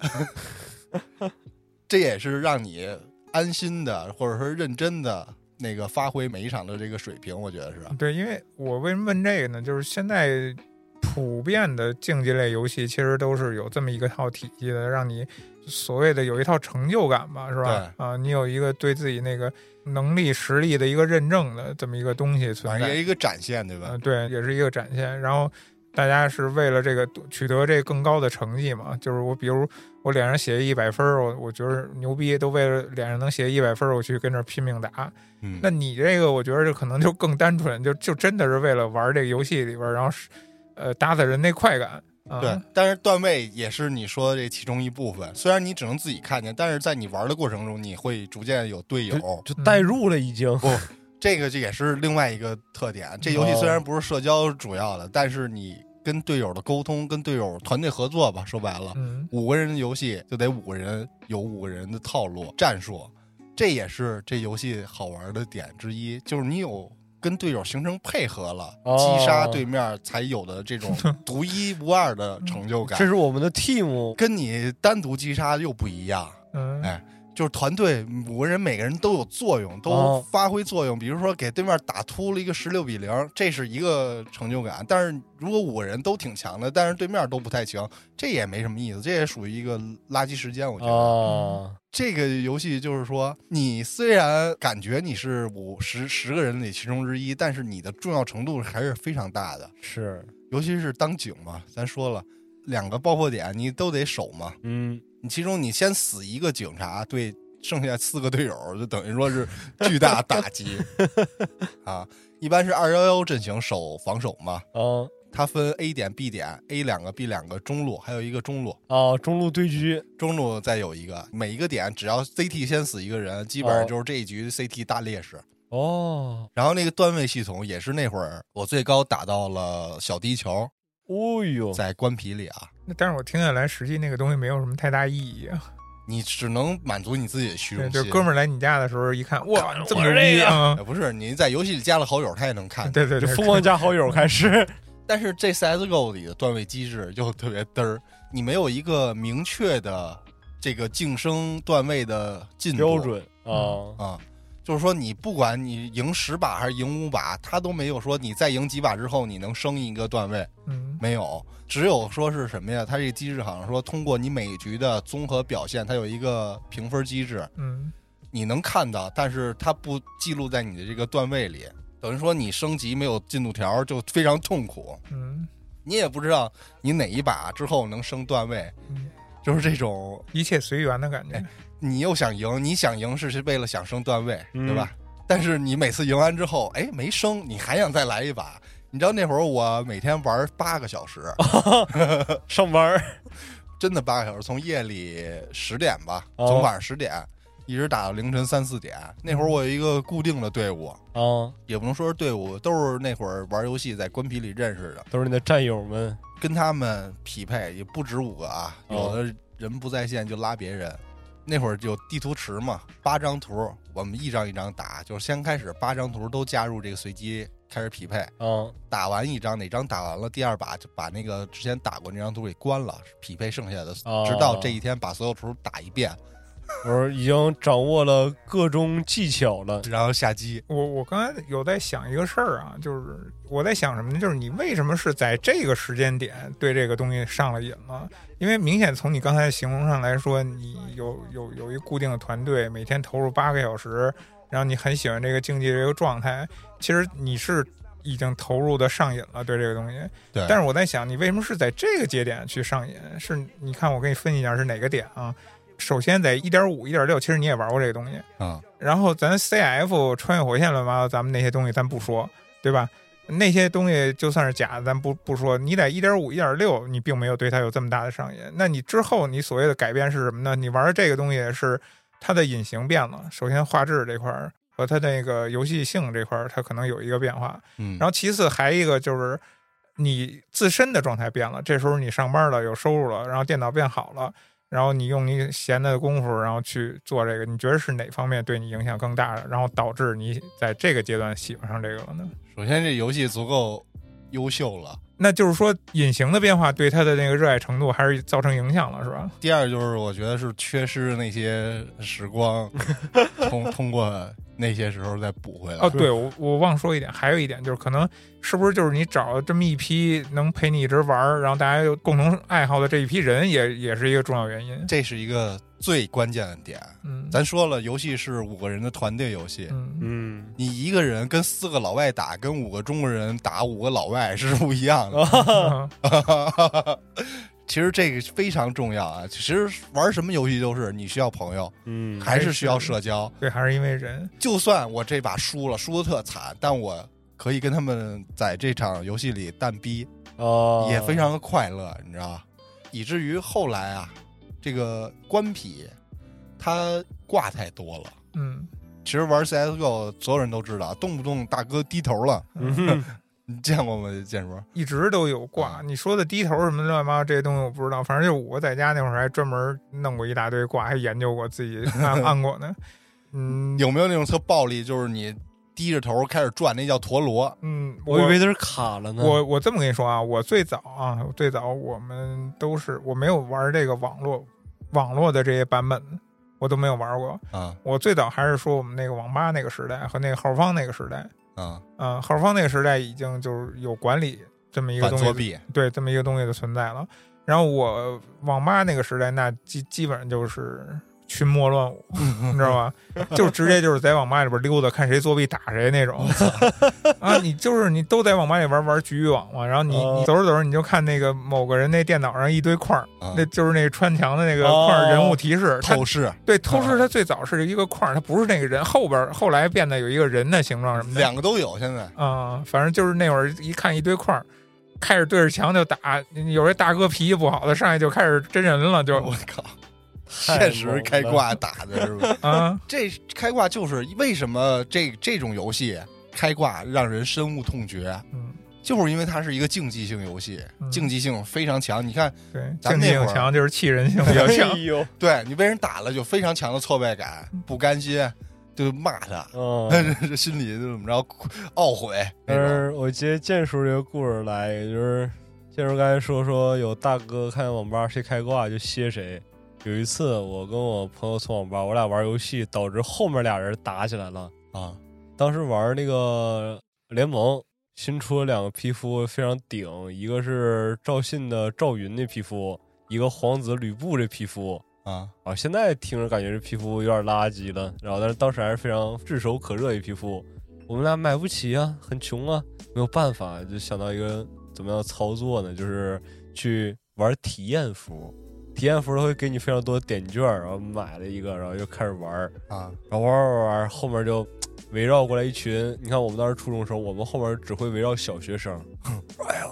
这也是让你安心的，或者说认真的那个发挥每一场的这个水平，我觉得是。对，因为我为什么问这个呢？就是现在普遍的竞技类游戏其实都是有这么一个套体系的，让你所谓的有一套成就感吧，是吧？啊，你有一个对自己那个能力、实力的一个认证的这么一个东西存在。也一个展现，对吧呃，？对，也是一个展现。然后，大家是为了这个取得这更高的成绩嘛？就是我比如我脸上写一百分儿，我我觉得牛逼，都为了脸上能写一百分儿，我去跟这拼命打。嗯，那你这个，我觉得就可能就更单纯，就就真的是为了玩这个游戏里边，然后是呃打死人那快感。啊、对，但是段位也是你说的这其中一部分。虽然你只能自己看见，但是在你玩的过程中，你会逐渐有队友。就代入了已经。不，这个这也是另外一个特点。这游戏虽然不是社交主要的，但是你跟队友的沟通、跟队友团队合作吧，说白了，嗯。五个人的游戏就得五个人有五个人的套路战术，这也是这游戏好玩的点之一，就是你有。跟队友形成配合了，哦。击杀对面才有的这种 独一无二的成就感。这，是我们的 team，跟你单独击杀又不一样。嗯，哎就是团队五个人，每个人都有作用，都哦发挥作用。比如说给对面打秃了一个十六比零，这是一个成就感。但是如果五个人都挺强的，但是对面都不太强，这也没什么意思，这也属于一个垃圾时间。我觉得、啊，这个游戏就是说，你虽然感觉你是五十十个人里其中之一，但是你的重要程度还是非常大的。是，尤其是当警嘛，咱说了，两个爆破点你都得守嘛。嗯，你其中你先死一个警察，对剩下四个队友就等于说是巨大打击 啊！一般是二幺幺阵型守防守嘛，啊它分 A 点、B 点，A 两个、B 两个，中路还有一个中路，啊，中路对狙，中路再有一个，每一个点只要 CT 先死一个人，基本上就是这一局 CT 大劣势。哦，然后那个段位系统也是那会儿我最高打到了小地球，哦呦，在官皮里啊，那但是我听下来，实际那个东西没有什么太大意义啊。你只能满足你自己的虚对，荣心。就哥们儿来你家的时候一看，哇，你这么牛逼啊！呃不是你在游戏里加了好友，他也能看。对对对，就疯狂加好友开始，但是这 CSGO 里的段位机制就特别嘚儿，你没有一个明确的这个晋升段位的进度标准啊，啊，就是说你不管你赢十把还是赢五把，他都没有说你再赢几把之后你能升一个段位，嗯没有，只有说是什么呀？它这个机制好像说通过你每局的综合表现，它有一个评分机制，嗯你能看到，但是它不记录在你的这个段位里，等于说你升级没有进度条就非常痛苦。嗯你也不知道你哪一把之后能升段位，嗯，就是这种一切随缘的感觉哎。你又想赢，你想赢是为了想升段位，嗯。对吧？但是你每次赢完之后，哎，没升，你还想再来一把。你知道那会儿我每天玩八个小时，上班儿。真的八个小时，从夜里十点吧，哦。从晚上十点一直打到凌晨三四点。那会儿我有一个固定的队伍，啊，也不能说是队伍，都是那会儿玩游戏在官皮里认识的，都是你的战友们。跟他们匹配也不止五个啊，哦。有的人不在线就拉别人。那会儿有地图池嘛，八张图，我们一张一张打，就是先开始八张图都加入这个随机开始匹配，嗯，打完一张哪张打完了，第二把就把那个之前打过那张图给关了，匹配剩下的，哦直到这一天把所有图打一遍，我说已经掌握了各种技巧了，然后下机。我我刚才有在想一个事儿啊，就是我在想什么呢？就是你为什么是在这个时间点对这个东西上了瘾了？因为明显从你刚才的形容上来说，你有有有一固定的团队，每天投入八个小时，然后你很喜欢这个竞技这个状态，其实你是已经投入的上瘾了，对这个东西。对，但是我在想，你为什么是在这个节点去上瘾？是你看我给你分析一下是哪个点啊？首先在一点五、一点六，其实你也玩过这个东西。嗯，然后咱 CF 穿越火线乱七八糟，咱们那些东西咱不说，对吧？那些东西就算是假的，咱不不说。你在一点五、一点六，你并没有对它有这么大的上瘾。那你之后你所谓的改变是什么呢？你玩这个东西是它的隐形变了。首先画质这块儿和它那个游戏性这块儿，它可能有一个变化。嗯，然后其次还一个就是你自身的状态变了，这时候你上班了，有收入了，然后电脑变好了，然后你用你闲的功夫，然后去做这个，你觉得是哪方面对你影响更大的，然后导致你在这个阶段喜欢上这个了呢？首先这游戏足够优秀了，那就是说，隐形的变化对他的那个热爱程度还是造成影响了，是吧？第二就是我觉得是缺失那些时光，通通过那些时候再补回来。哦，对，我我忘说一点，还有一点就是，可能是不是就是你找这么一批能陪你一直玩儿，然后大家有共同爱好的这一批人也，也是一个重要原因。这是一个最关键的点。嗯，咱说了，游戏是五个人的团队游戏，嗯嗯，你一个人跟四个老外打，跟五个中国人打五个老外是不一样的。嗯 其实这个非常重要啊！其实玩什么游戏都是你需要朋友，嗯，还是需要社交。对，还是因为人。就算我这把输了，输的特惨，但我可以跟他们在这场游戏里蛋逼，哦，也非常的快乐，你知道吧？以至于后来啊，这个官匹他挂太多了。嗯，其实玩 CSGO，所有人都知道，动不动大哥低头了，嗯，你见过吗？建叔？一直都有挂。你说的低头什么乱七八糟这些东西我不知道，反正就我在家那会儿还专门弄过一大堆挂，还研究过自己按 按过呢。嗯有没有那种特暴力，就是你低着头开始转，那叫陀螺？嗯，我以为它是卡了呢。我我这么跟你说啊，我最早啊，最早我们都是我没有玩这个网络网络的这些版本，我都没有玩过。啊我最早还是说我们那个网吧那个时代和那个号方那个时代，啊，啊、号方那个时代已经就是有管理这么一个东西，作弊对这么一个东西的存在了。然后我网吧那个时代，那基基本上就是群魔乱舞，你知道吧？就直接就是在网吧里边溜达，看谁作弊打谁那种。啊，你就是你都在网吧里玩玩局域网嘛，然后你哦你走着走着你就看那个某个人那电脑上一堆框儿，啊那就是那个穿墙的那个框儿哦人物提示，透视对，透视它最早是一个框儿，它不是那个人，后边儿后来变得有一个人的形状什么的。两个都有，现在啊、反正就是那会儿一看一堆框儿，开始对着墙就打，有些大哥脾气不好的上来就开始真人了，就我靠，太现实开挂打的是吧？啊，这开挂就是为什么这这种游戏开挂让人深恶痛绝，嗯，就是因为它是一个竞技性游戏，嗯竞技性非常强。你看，对，竞技性强就是气人性比较强哎，呦，对你被人打了，就非常强的挫败感，不甘心，就骂他，嗯。这心里就怎么着懊悔那但种。是我接剑叔这个故事来，也就是剑叔刚才说说有大哥看网吧谁开挂就歇谁。有一次我跟我朋友从网吧，我俩玩游戏，导致后面俩人打起来了。啊当时玩那个联盟，新出了两个皮肤非常顶，一个是赵信的赵云的皮肤，一个皇子吕布这皮肤。啊啊，现在听着感觉这皮肤有点垃圾了，然后但是当时还是非常炙手可热一皮肤，我们俩买不起啊，很穷啊，没有办法，就想到一个怎么样操作呢？就是去玩体验服，体验服它会给你非常多的点券，然后买了一个，然后就开始玩儿，啊。然后玩玩玩玩，后面就围绕过来一群，你看我们当时初中时候，我们后面只会围绕小学生，说哎呀，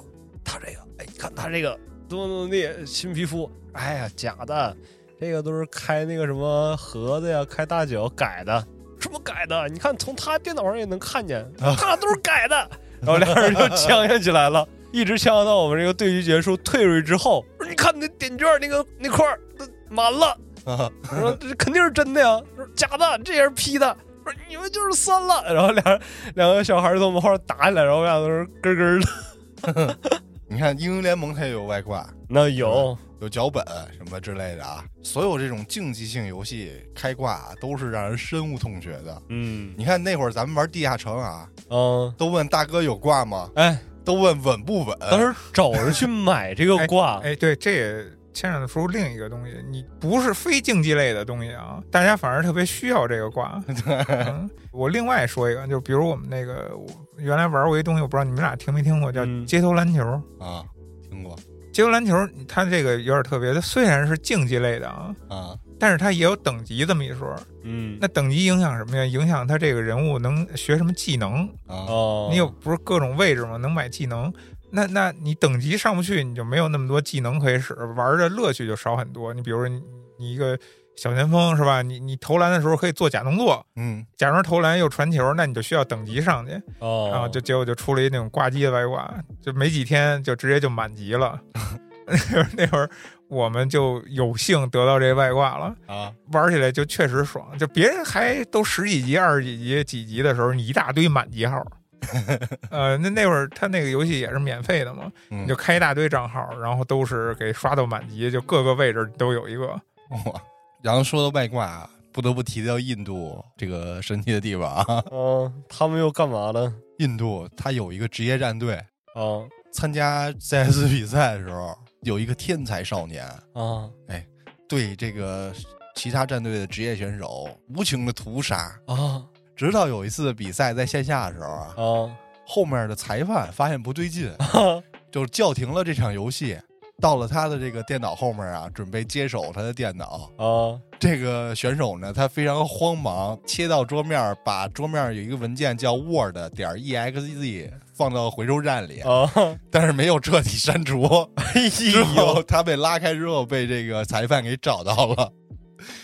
他这个，哎，你看他这个怎么怎么地，新皮肤，哎呀，假的。这个都是开那个什么盒子呀，开大脚改的，什么改的？你看从他电脑上也能看见，他俩都是改的。然后俩人就呛下起来了，一直呛到我们这个对局结束退出去之后，说你看那点券那个那块儿都满了，啊！我说这肯定是真的呀，说假的，这也是 P 的。说你们就是酸了，然后俩两个小孩儿从我们后面打起来，然后我俩都是咯咯的。你看英雄联盟它也有外挂，那有，有脚本什么之类的啊。所有这种竞技性游戏开挂都是让人深恶痛绝的。嗯你看那会儿咱们玩地下城啊，嗯，都问大哥有挂吗？哎，都问稳不稳。当时找人去买这个挂，哎，对，这也牵扯出另一个东西，你不是非竞技类的东西啊，大家反而特别需要这个挂。嗯、我另外说一个，就比如我们那个我原来玩过一东西，我不知道你们俩听没听过，叫嗯街头篮球。啊，听过街头篮球它这个有点特别，它虽然是竞技类的啊，啊但是它也有等级这么一说。嗯，那等级影响什么呀？影响他这个人物能学什么技能。啊哦，你有不是各种位置吗？能买技能。那那你等级上不去，你就没有那么多技能可以使，玩的乐趣就少很多。你比如说你你一个小前锋是吧？你你投篮的时候可以做假动作，嗯假装投篮又传球，那你就需要等级上去，哦，然后就结果就出了一那种挂机的外挂，就没几天就直接就满级了。那会儿那会儿我们就有幸得到这外挂了。啊玩起来就确实爽，就别人还都十几级、二十几级、几级的时候，你一大堆满级号。呃，那那会儿他那个游戏也是免费的嘛，嗯你就开一大堆账号，然后都是给刷到满级，就各个位置都有一个。哇。然后说到外挂啊，不得不提到印度这个神奇的地方啊。嗯，他们又干嘛呢？印度他有一个职业战队，啊参加 CS 比赛的时候，有一个天才少年啊哎对这个其他战队的职业选手无情的屠杀，啊直到有一次比赛在线下的时候啊，啊后面的裁判发现不对劲，啊！就叫停了这场游戏。到了他的这个电脑后面啊，准备接手他的电脑。啊这个选手呢，他非常慌忙，切到桌面，把桌面有一个文件叫 Word 点 exe 放到回收站里，啊！但是没有彻底删除。哎之后呦，他被拉开之后，被这个裁判给找到了，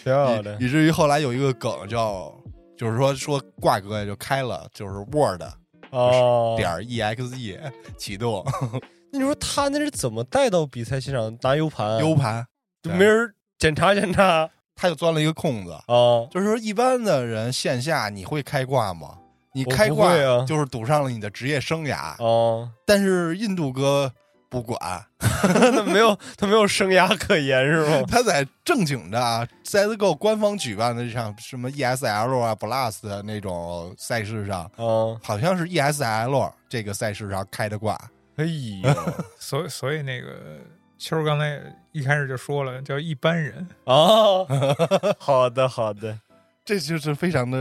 挺好的以至于后来有一个梗叫，就是说说挂哥就开了，就是 Word 啊！点 exe 启动那你说他那是怎么带到比赛现场？拿 U 盘 U 盘，就没人检查检查他就钻了一个空子。啊？就是说，一般的人线下你会开挂吗？你开挂就是赌上了你的职业生涯，啊，但是印度哥不管，他没有他没有生涯可言是吗？他在正经的啊 CSGO 官方举办的这场什么 ESL 啊 Blast 的那种赛事上，啊，好像是 ESL 这个赛事上开的挂，哎呀所以所以那个秋儿刚才一开始就说了，叫一般人，哦！好的好的，这就是非常的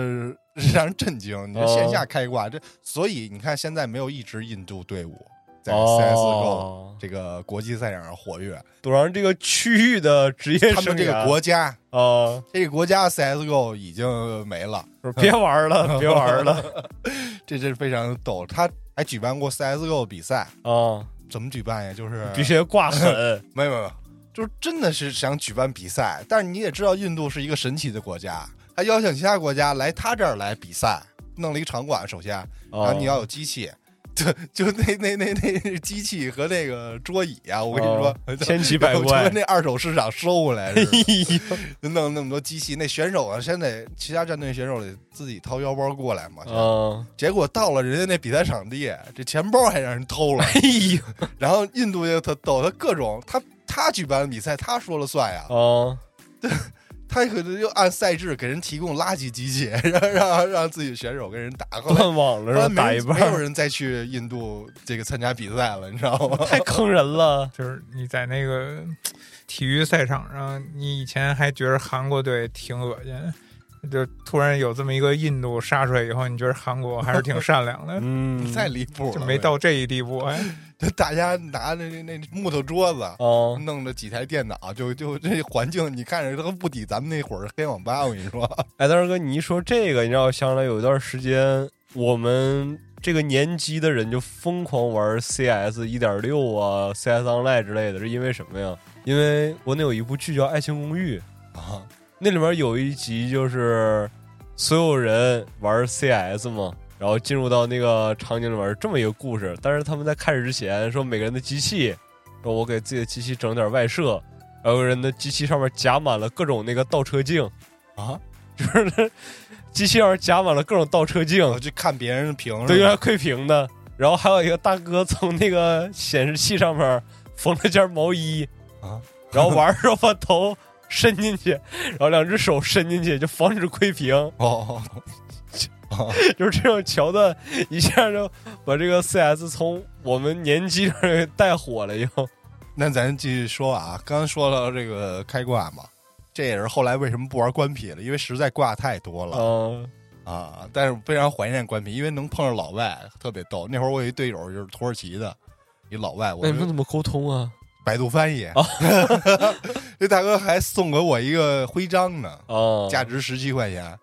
让人震惊。你说线下开挂，这所以你看现在没有一支印度队伍在 CSGO、哦，这个国际赛场上活跃，赌上这个区域的职业生他们这个涯国家，啊，这个国家 CSGO 已经没了，别玩了，别玩了。这真是非常逗。他还举办过 CSGO 比赛，啊！怎么举办呀？就是必须得挂 狠没有没有，就是真的是想举办比赛，但是你也知道，印度是一个神奇的国家，他邀请其他国家来他这儿来比赛，弄了一个场馆，首先，然后你要有机器。就就那那那那机器和那个桌椅啊，我跟你说，哦千奇百就怪跟那二手市场收回来似的。哎呦就弄那么多机器，那选手啊，先得其他战队选手得自己掏腰包过来嘛。啊！结果到了人家那比赛场地，这钱包还让人偷了。哎呦然后印度就特逗他各种，他他举办的比赛他说了算呀，啊！他可能就按赛制给人提供垃圾机器，让让让自己选手跟人打。后来断网了是吧？打一半没有人再去印度这个参加比赛了，你知道吗？太坑人了 就是你在那个 体育赛场上，你以前还觉得韩国队挺恶心，就突然有这么一个印度杀出来以后，你觉得韩国还是挺善良的，嗯，太离谱了，就没到这一地步。哎，就 大家拿着那那木头桌子。哦，弄着几台电脑，就就这环境，你看着都不抵咱们那会儿黑网吧。我跟你说，哎，大哥，你一说这个，你知道，想起来有一段时间，我们这个年级的人就疯狂玩 CS 一点六啊、CS Online 之类的，是因为什么呀？因为国内有一部剧叫《爱情公寓》啊，那里面有一集就是所有人玩 CS 嘛，然后进入到那个场景里面，这么一个故事。但是他们在开始之前说，每个人的机器，说我给自己的机器整点外设，然后有人的机器上面夹满了各种那个倒车镜啊，就是机器上面夹满了各种倒车镜，我去看别人的屏，对，来窥屏的。然后还有一个大哥从那个显示器上面缝了件毛衣啊，然后玩的时候把头伸进去，然后两只手伸进去，就防止窥屏。哦，就是这种桥段，一下就把这个 CS 从我们年级上给带火了，以后 那咱继续说啊，刚刚说到这个开挂嘛，这也是后来为什么不玩官匹了，因为实在挂太多了、嗯啊。但是非常怀念官匹，因为能碰上老外，特别逗。那会儿我有一队友就是土耳其的一老外，我们怎么沟通啊？百度翻译，这大哥还送给我一个徽章呢，哦，价值十七块钱。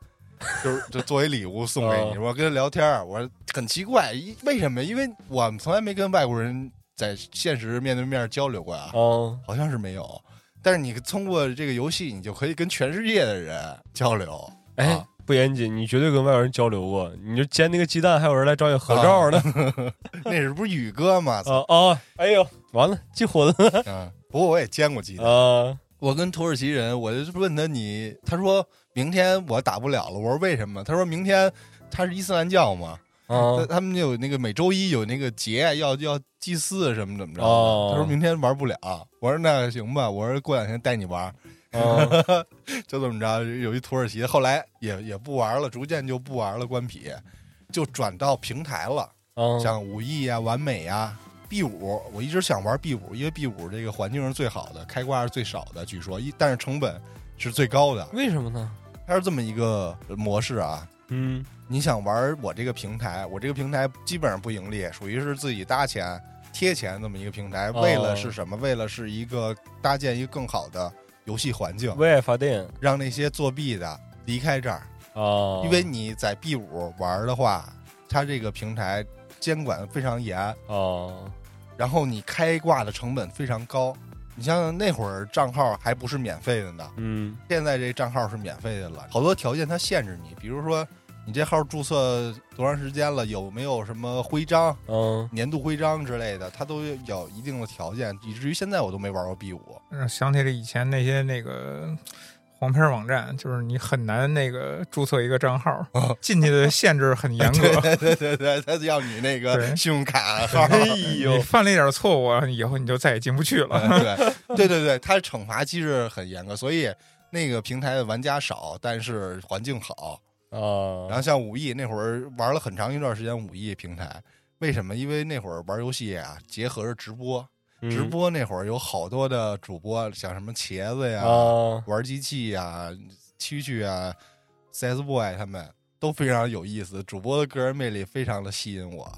就是就作为礼物送给你，哦我跟他聊天，我说很奇怪，一为什么？因为我们从来没跟外国人在现实面对面交流过啊，哦好像是没有。但是你通过这个游戏，你就可以跟全世界的人交流。哎啊，不严谨，你绝对跟外国人交流过，你就煎那个鸡蛋，还有人来找你合照呢。那是不是宇哥嘛？啊啊！哎呦，完了，进火了嗯，不过我也煎过鸡蛋。啊！我跟土耳其人，我就问他你，他说明天我打不了了。我说为什么？他说明天他是伊斯兰教嘛，啊他他们有那个每周一有那个节要要祭祀什么怎么着。哦他说明天玩不了。我说那行吧，我说过两天带你玩。啊！就这么着，有一土耳其，后来也也不玩了，逐渐就不玩了，关皮，就转到平台了，嗯，像武艺呀、完美呀、B 五，我一直想玩 B 五，因为 B 五这个环境是最好的，开挂是最少的，据说一，但是成本是最高的，为什么呢？它是这么一个模式啊。嗯你想玩我这个平台，我这个平台基本上不盈利，属于是自己搭钱贴钱这么一个平台。哦为了是什么？为了是一个搭建一个更好的游戏环境，为爱发电让那些作弊的离开这儿。啊，因为你在 B 五玩的话，它这个平台监管非常严，啊，然后你开挂的成本非常高。你想想那会儿账号还不是免费的呢，嗯现在这账号是免费的了，好多条件它限制你，比如说你这号注册多长时间了，有没有什么徽章、嗯年度徽章之类的，它都有一定的条件，以至于现在我都没玩过 B 五。让想起了以前那些那个黄片网站，就是你很难那个注册一个账号，哦进去的限制很严格。对对对对，他要你那个信用卡号。哎你呦，犯了一点错误，以后你就再也进不去了。对对对对，它惩罚机制很严格，所以那个平台的玩家少，但是环境好。啊，然后像五亿那会儿玩了很长一段时间五亿平台，为什么？因为那会儿玩游戏啊，结合着直播，嗯直播那会儿有好多的主播，像什么茄子呀、啊，玩机器呀、蛐蛐啊、CS Boy 他们都非常有意思，主播的个人魅力非常的吸引我。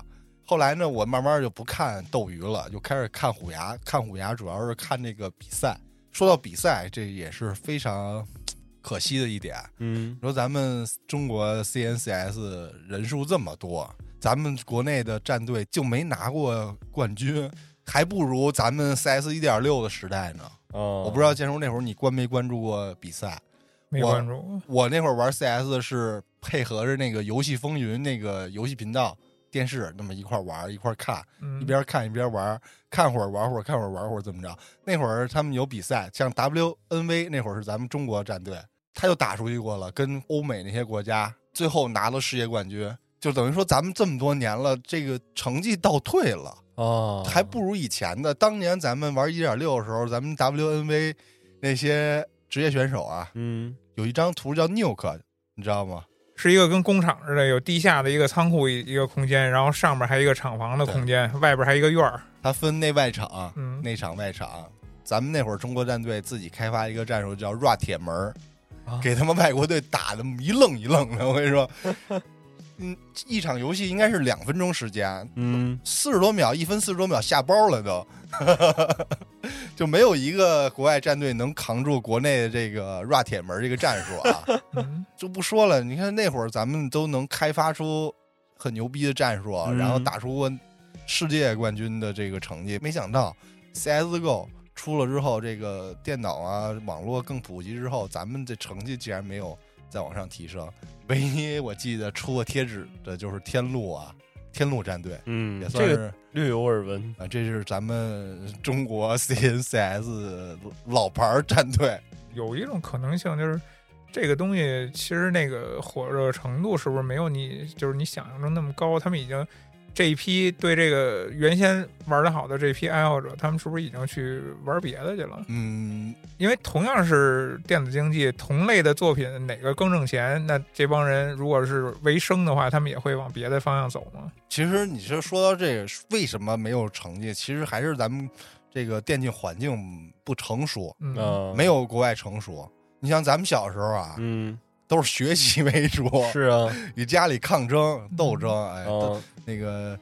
后来呢，我慢慢就不看斗鱼了，就开始看虎牙。看虎牙主要是看那个比赛。说到比赛，这也是非常可惜的一点。嗯说咱们中国 CNCS 人数这么多，咱们国内的战队就没拿过冠军，还不如咱们 CS 一点六的时代呢。啊，我不知道建叔那会儿你关没关注过比赛？没我关注，我那会儿玩 CS 是配合着那个游戏风云那个游戏频道电视，那么一块玩一块看，嗯，一边看一边玩，看会儿玩会儿，看会儿玩会儿，怎么着？那会儿他们有比赛，像 WNV 那会儿是咱们中国战队，他就打出去过了，跟欧美那些国家，最后拿了世界冠军。就等于说，咱们这么多年了，这个成绩倒退了，啊，还不如以前的。当年咱们玩一点六的时候，咱们 WNV 那些职业选手啊，嗯有一张图叫 Nuke，你知道吗？是一个跟工厂似的，有地下的一个仓库一一个空间，然后上面还有一个厂房的空间，外边还有一个院儿。它分内外场，嗯内场外场。咱们那会儿中国战队自己开发一个战术叫 “rua 铁门”，啊给他们外国队打的一愣一愣的。我跟你说，嗯，一场游戏应该是两分钟时间，嗯四十多秒，一分四十多秒下包了都，就没有一个国外战队能扛住国内的这个 “rua 铁门”这个战术啊。嗯，就不说了，你看那会儿咱们都能开发出很牛逼的战术，嗯然后打出过世界冠军的这个成绩。没想到 CSGO 出了之后，这个电脑啊、网络更普及之后，咱们这成绩竟然没有再往上提升。唯一我记得出过贴纸的就是天路啊，天路战队嗯，也算是略有耳闻。啊，这是咱们中国 CNCS 老牌儿战队。有一种可能性就是。这个东西其实那个火热程度是不是没有你就是你想象中那么高？他们已经这一批对这个原先玩的好的这批爱好者，他们是不是已经去玩别的去了？嗯，因为同样是电子竞技，同类的作品哪个更挣钱？那这帮人如果是为生的话，他们也会往别的方向走吗？其实你是说到这个，为什么没有成绩？其实还是咱们这个电竞环境不成熟，嗯，啊，没有国外成熟。你像咱们小时候啊，嗯，都是学习 为主，是啊，与家里抗争斗争，哎，那个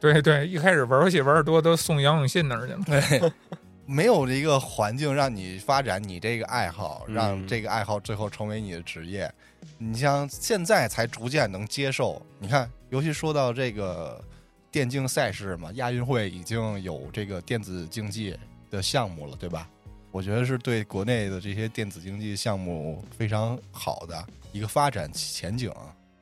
对对，一开始玩游戏玩的多，都送杨永信那儿去了。对，没有一个环境让你发展你这个爱好，嗯让这个爱好最后成为你的职业。你像现在才逐渐能接受，你看，尤其说到这个电竞赛事嘛，亚运会已经有这个电子竞技的项目了，对吧？我觉得是对国内的这些电子竞技项目非常好的一个发展前景。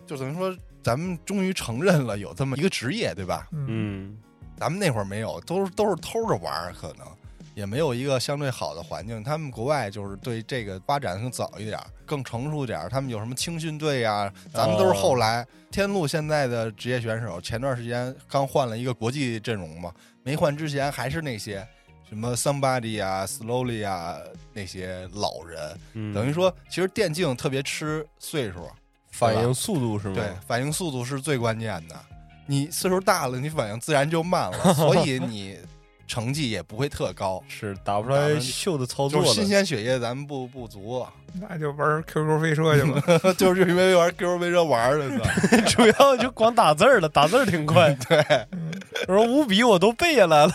就等于说，咱们终于承认了有这么一个职业，对吧？嗯，嗯咱们那会儿没有，都是都是偷着玩儿，可能也没有一个相对好的环境。他们国外就是对这个发展更早一点儿，更成熟点儿。他们有什么青训队呀、咱们都是后来。天路现在的职业选手，前段时间刚换了一个国际阵容嘛，没换之前还是那些什么 Somebody 啊、Slowly 啊那些老人，嗯等于说，其实电竞特别吃岁数，反应速度是吗？对，反应速度是最关键的。你岁数大了，你反应自然就慢了，所以你成绩也不会特高。是打不出来秀的操作就是。新鲜血液咱们不不足，那就玩 QQ 飞车去吧。就是因为玩 QQ 飞车玩的，操主要就光打字儿了，打字儿挺快。对，我说五笔我都背下来了。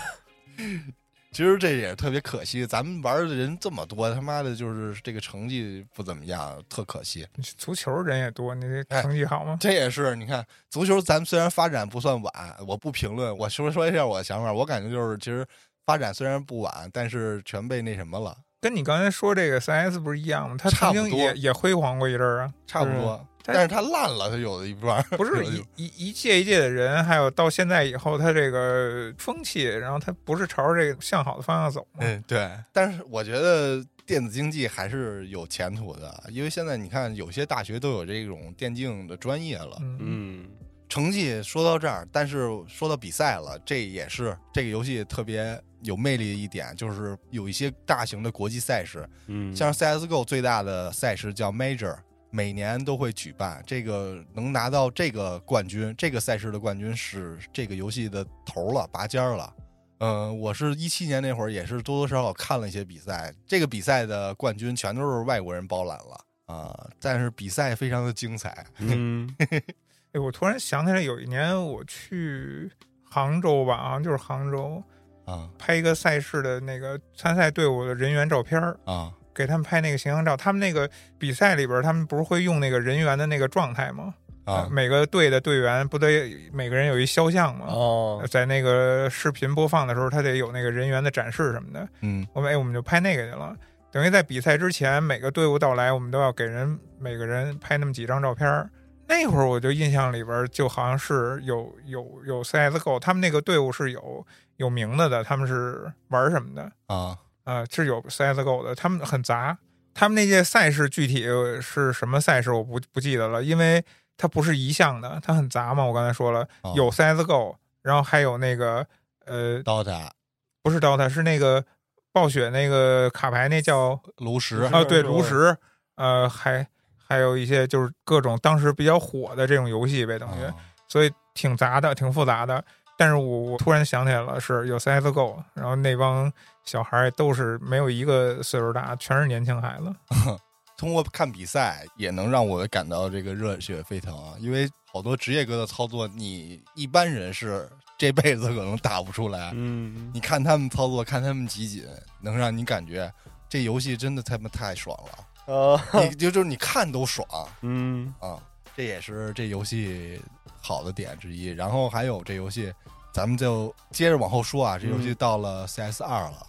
其实这也特别可惜，咱们玩的人这么多，他妈的就是这个成绩不怎么样，特可惜。足球人也多，你这哎成绩好吗？这也是，你看足球，咱们虽然发展不算晚，我不评论，我说说一下我的想法，我感觉就是，其实发展虽然不晚，但是全被那什么了，跟你刚才说这个三 S 不是一样吗？他曾经差不多也也辉煌过一阵儿啊，差不多。它但是它烂了，它有的一半儿不是一一一届一届的人，还有到现在以后，它这个风气，然后它不是朝着这个向好的方向走吗？嗯，对。但是我觉得电子竞技还是有前途的，因为现在你看，有些大学都有这种电竞的专业了。嗯嗯成绩说到这儿，但是说到比赛了，这也是这个游戏特别有魅力的一点，就是有一些大型的国际赛事，嗯，像 CSGO 最大的赛事叫 Major，每年都会举办。这个能拿到这个冠军，这个赛事的冠军是这个游戏的头了，拔尖儿了。嗯、我是一七年那会儿也是多多少少看了一些比赛，这个比赛的冠军全都是外国人包揽了啊、但是比赛非常的精彩。嗯 哎，我突然想起来，有一年我去杭州吧，好像就是杭州，啊拍一个赛事的那个参赛队伍的人员照片儿啊给他们拍那个形象照。他们那个比赛里边，他们不是会用那个人员的那个状态吗？啊！每个队的队员不得每个人有一肖像吗？哦，在那个视频播放的时候，他得有那个人员的展示什么的。嗯我们哎，我们就拍那个去了。等于在比赛之前，每个队伍到来，我们都要给人每个人拍那么几张照片儿。那会儿我就印象里边就好像是有有有 CSGO，他们那个队伍是有有名字的，他们是玩什么的啊啊、是有 CSGO 的，他们很杂。他们那届赛事具体是什么赛事我不不记得了，因为它不是一项的，它很杂嘛。我刚才说了，哦有 CSGO，然后还有那个呃，，DOTA 不是 DOTA，是那个暴雪那个卡牌，那叫炉石啊，对，炉石，呃，还还有一些就是各种当时比较火的这种游戏呗，等于，啊所以挺杂的，挺复杂的。但是我我突然想起来了，是有 CSGO，然后那帮小孩儿都是没有一个岁数大，全是年轻孩子。通过看比赛也能让我感到这个热血沸腾啊！因为好多职业哥的操作，你一般人是这辈子可能打不出来。嗯你看他们操作，看他们集锦，能让你感觉这游戏真的他妈太爽了。呃你就就是你看都爽 嗯啊！这也是这游戏好的点之一。然后还有这游戏，咱们就接着往后说啊。这游戏嗯到了 CS 二了，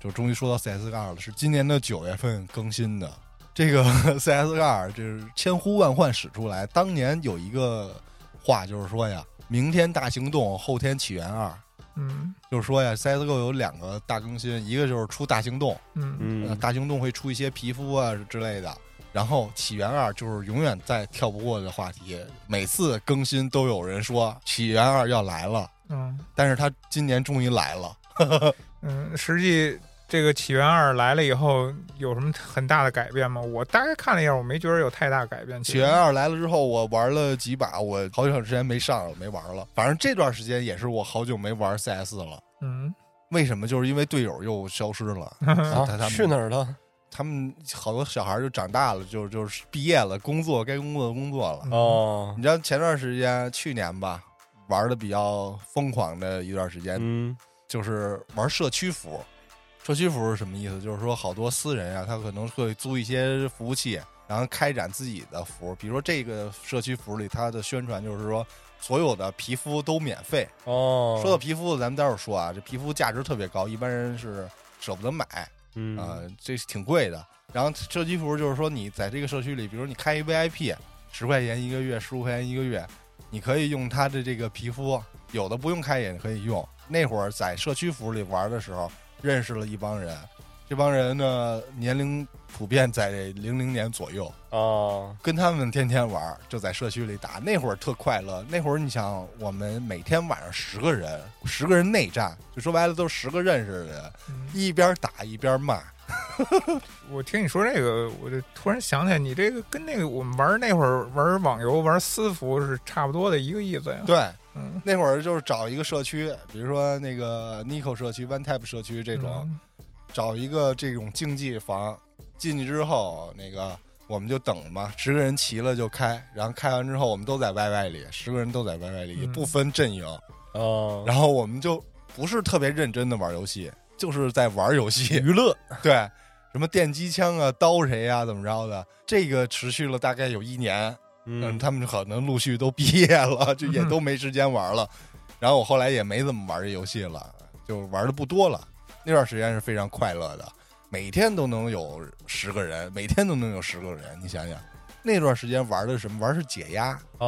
就终于说到 CS 二了，是今年的九月份更新的。这个 CS 二就是千呼万唤始出来。当年有一个话就是说呀，明天大行动，后天起源二。嗯就是说呀，CSGO 有两个大更新，一个就是出大行动，嗯呃，嗯大行动会出一些皮肤啊之类的。然后起源二就是永远再跳不过的话题，每次更新都有人说起源二要来了，嗯但是他今年终于来了。嗯，实际这个起源二来了以后有什么很大的改变吗？我大概看了一下，我没觉得有太大改变。起源二来了之后，我玩了几把，我好长时间没上了，没玩了。反正这段时间也是我好久没玩 CS 了。嗯，为什么？就是因为队友又消失了。啊他他们去哪儿了？他们好多小孩儿就长大了，就就是毕业了，工作该工作的工作了。嗯哦你知道前段时间，去年吧，玩的比较疯狂的一段时间，嗯就是玩社区服。社区服是什么意思？就是说好多私人啊，他可能会租一些服务器，然后开展自己的服。比如说这个社区服里，它的宣传就是说所有的皮肤都免费。哦，说到皮肤，咱们待会儿说啊，这皮肤价值特别高，一般人是舍不得买。嗯啊、这挺贵的。然后社区服就是说，你在这个社区里，比如你开一 VIP，十块钱一个月，十五块钱一个月，你可以用它的这个皮肤，有的不用开也可以用。那会儿在社区服里玩的时候，认识了一帮人，这帮人呢年龄普遍在零零年左右，啊，跟他们天天玩，就在社区里打。那会儿特快乐，那会儿你想，我们每天晚上十个人，十个人内战，就说白了都是十个认识的人，嗯一边打一边骂。我听你说这个，我就突然想起来，你这个跟那个我们玩那会儿玩网游玩私服是差不多的一个意思呀。对，嗯，那会儿就是找一个社区，比如说那个 Nico 社区、One Tap 社区这种，嗯。找一个这种竞技房，进去之后，那个我们就等嘛，十个人齐了就开，然后开完之后，我们都在 YY 里，十个人都在 YY 里，嗯。不分阵营，啊，然后我们就不是特别认真的玩游戏，就是在玩游戏，娱乐，对，什么电击枪啊、刀谁啊，怎么着的，这个持续了大概有一年，嗯，嗯，他们可能陆续都毕业了，就也都没时间玩了。然后我后来也没怎么玩这游戏了，就玩的不多了。那段时间是非常快乐的，每天都能有十个人，每天都能有十个人。你想想，那段时间玩的什么？玩是解压啊，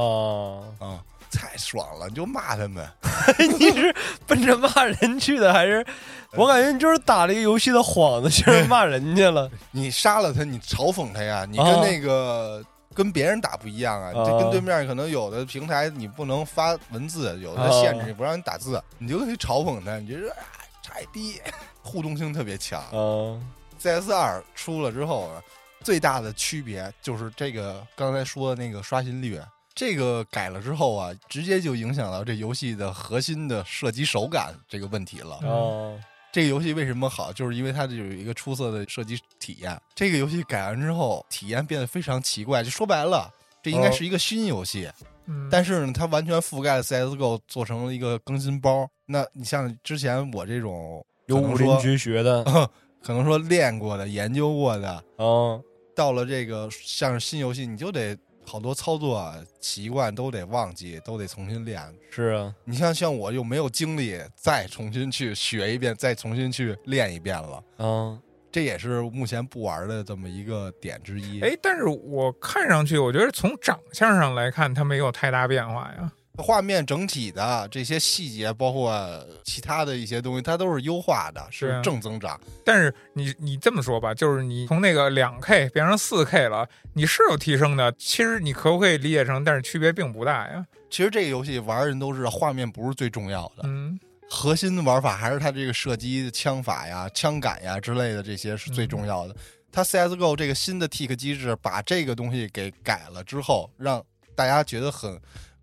啊，太爽了！你就骂他们，你是奔着骂人去的，还是我感觉你就是打了一个游戏的幌子，就是骂人家了？你杀了他，你嘲讽他呀，你跟啊那个。跟别人打不一样啊，啊这跟对面可能有的平台你不能发文字，有的限制你不让你打字，你就可以嘲讽他，你觉得啊菜逼，互动性特别强。啊 CS 二出了之后啊，最大的区别就是这个刚才说的那个刷新率，这个改了之后啊，直接就影响到这游戏的核心的射击手感这个问题了。哦这个游戏为什么好，就是因为它有一个出色的射击体验。这个游戏改完之后，体验变得非常奇怪。就说白了，这应该是一个新游戏，嗯，但是呢，它完全覆盖了 CSGO，做成了一个更新包。那你像之前我这种有武林绝学的 可能说练过的、研究过的，啊到了这个像是新游戏，你就得好多操作啊习惯都得忘记，都得重新练。是啊，你像像我又没有精力再重新去学一遍，再重新去练一遍了，嗯这也是目前不玩的这么一个点之一。哎，但是我看上去，我觉得从长相上来看，它没有太大变化呀。画面整体的这些细节，包括其他的一些东西，它都是优化的，是正增长。但是你你这么说吧，就是你从那个两 K 变成四 K 了，你是有提升的。其实你可不可以理解成，但是区别并不大呀？其实这个游戏玩的人都知道，画面不是最重要的，嗯，核心的玩法还是它这个射击枪法呀、枪感呀之类的，这些是最重要的。它 CSGO 这个新的 tick 机制把这个东西给改了之后，让大家觉得很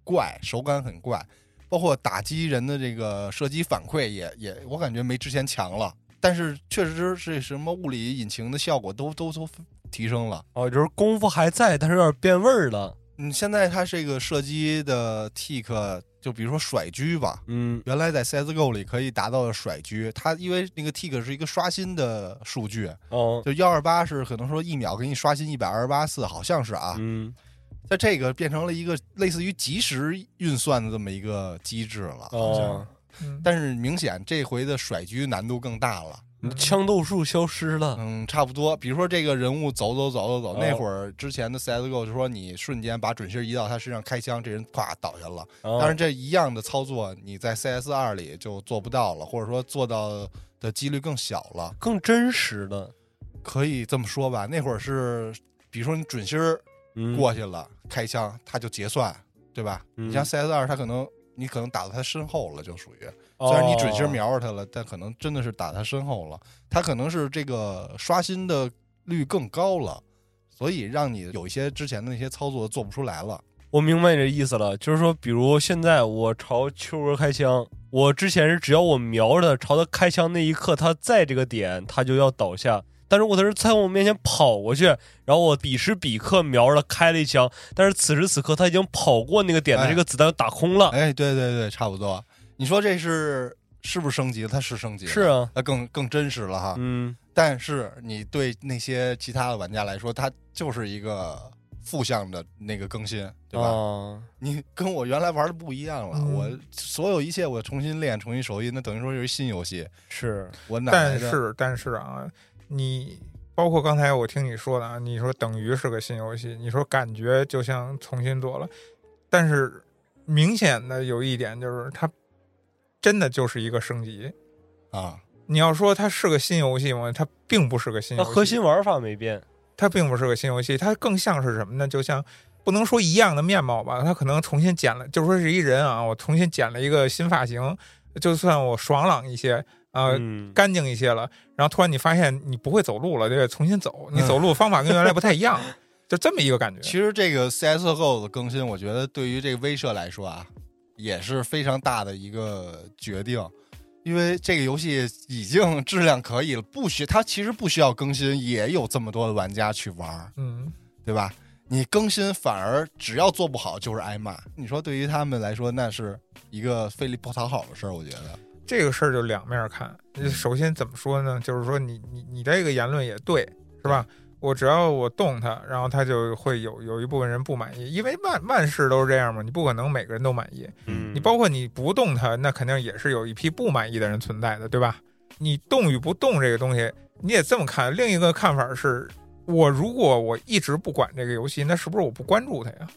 怪，手感很怪，包括打击人的这个射击反馈也也，我感觉没之前强了。但是确实是什么物理引擎的效果都都都提升了。哦，就是功夫还在，但是有点变味儿了。嗯，现在它这个射击的 tick，就比如说甩狙吧，嗯原来在 CSGO 里可以达到的甩狙，它因为那个 tick 是一个刷新的数据，哦就幺二八是可能说一秒给你刷新一百二十八次，好像是啊，嗯在这个变成了一个类似于即时运算的这么一个机制了，好像。哦，嗯但是明显这回的甩狙难度更大了，枪斗术消失了。嗯，差不多。比如说这个人物走走走走走，哦那会儿之前的 CSGO 就说你瞬间把准心移到他身上开枪，这人咵倒下了。当当然，这一样的操作你在 CS 二里就做不到了，或者说做到的几率更小了。更真实的。可以这么说吧，那会儿是，比如说你准心儿嗯，过去了，开枪他就结算，对吧？嗯你像 CS 二，他可能你可能打到他身后了，就属于哦虽然你准心瞄着他了，但可能真的是打他身后了，他可能是这个刷新的率更高了，所以让你有一些之前的那些操作做不出来了。我明白你的意思了，就是说，比如现在我朝秋哥开枪，我之前是只要我瞄着他，朝他开枪那一刻，他在这个点，他就要倒下。但是我他是在我面前跑过去，然后我彼时彼刻瞄着他开了一枪，但是此时此刻他已经跑过那个点的哎这个子弹打空了。哎，对对对，差不多。你说这是是不是升级了？它是升级了，是啊，它更更真实了哈。嗯，但是你对那些其他的玩家来说，它就是一个负向的那个更新，对吧？啊，你跟我原来玩的不一样了，嗯我所有一切我重新练、重新熟悉，那等于说是一新游戏。是，我哪来的但是但是啊，你包括刚才我听你说的啊，你说等于是个新游戏，你说感觉就像重新做了，但是明显的有一点就是它真的就是一个升级。啊？你要说它是个新游戏吗？它并不是个新游戏，那核心玩法没变。它并不是个新游戏，它更像是什么呢？就像不能说一样的面貌吧，它可能重新剪了，就说是一人啊，我重新剪了一个新发型，就算我爽朗一些啊、嗯，干净一些了，然后突然你发现你不会走路了，就得重新走，你走路方法跟原来不太一样，就这么一个感觉。其实这个 CS:GO 的更新，我觉得对于这个威社来说啊，也是非常大的一个决定，因为这个游戏已经质量可以了，不需它其实不需要更新，也有这么多的玩家去玩儿，嗯，对吧？你更新反而只要做不好就是挨骂，你说对于他们来说，那是一个费力不讨好的事儿，我觉得。这个事儿就两面看。首先怎么说呢？就是说你你你这个言论也对，是吧？我只要我动它，然后它就会有有一部分人不满意，因为万万事都是这样嘛，你不可能每个人都满意。嗯你包括你不动它，那肯定也是有一批不满意的人存在的，对吧？你动与不动这个东西，你也这么看。另一个看法是，我如果我一直不管这个游戏，那是不是我不关注它呀？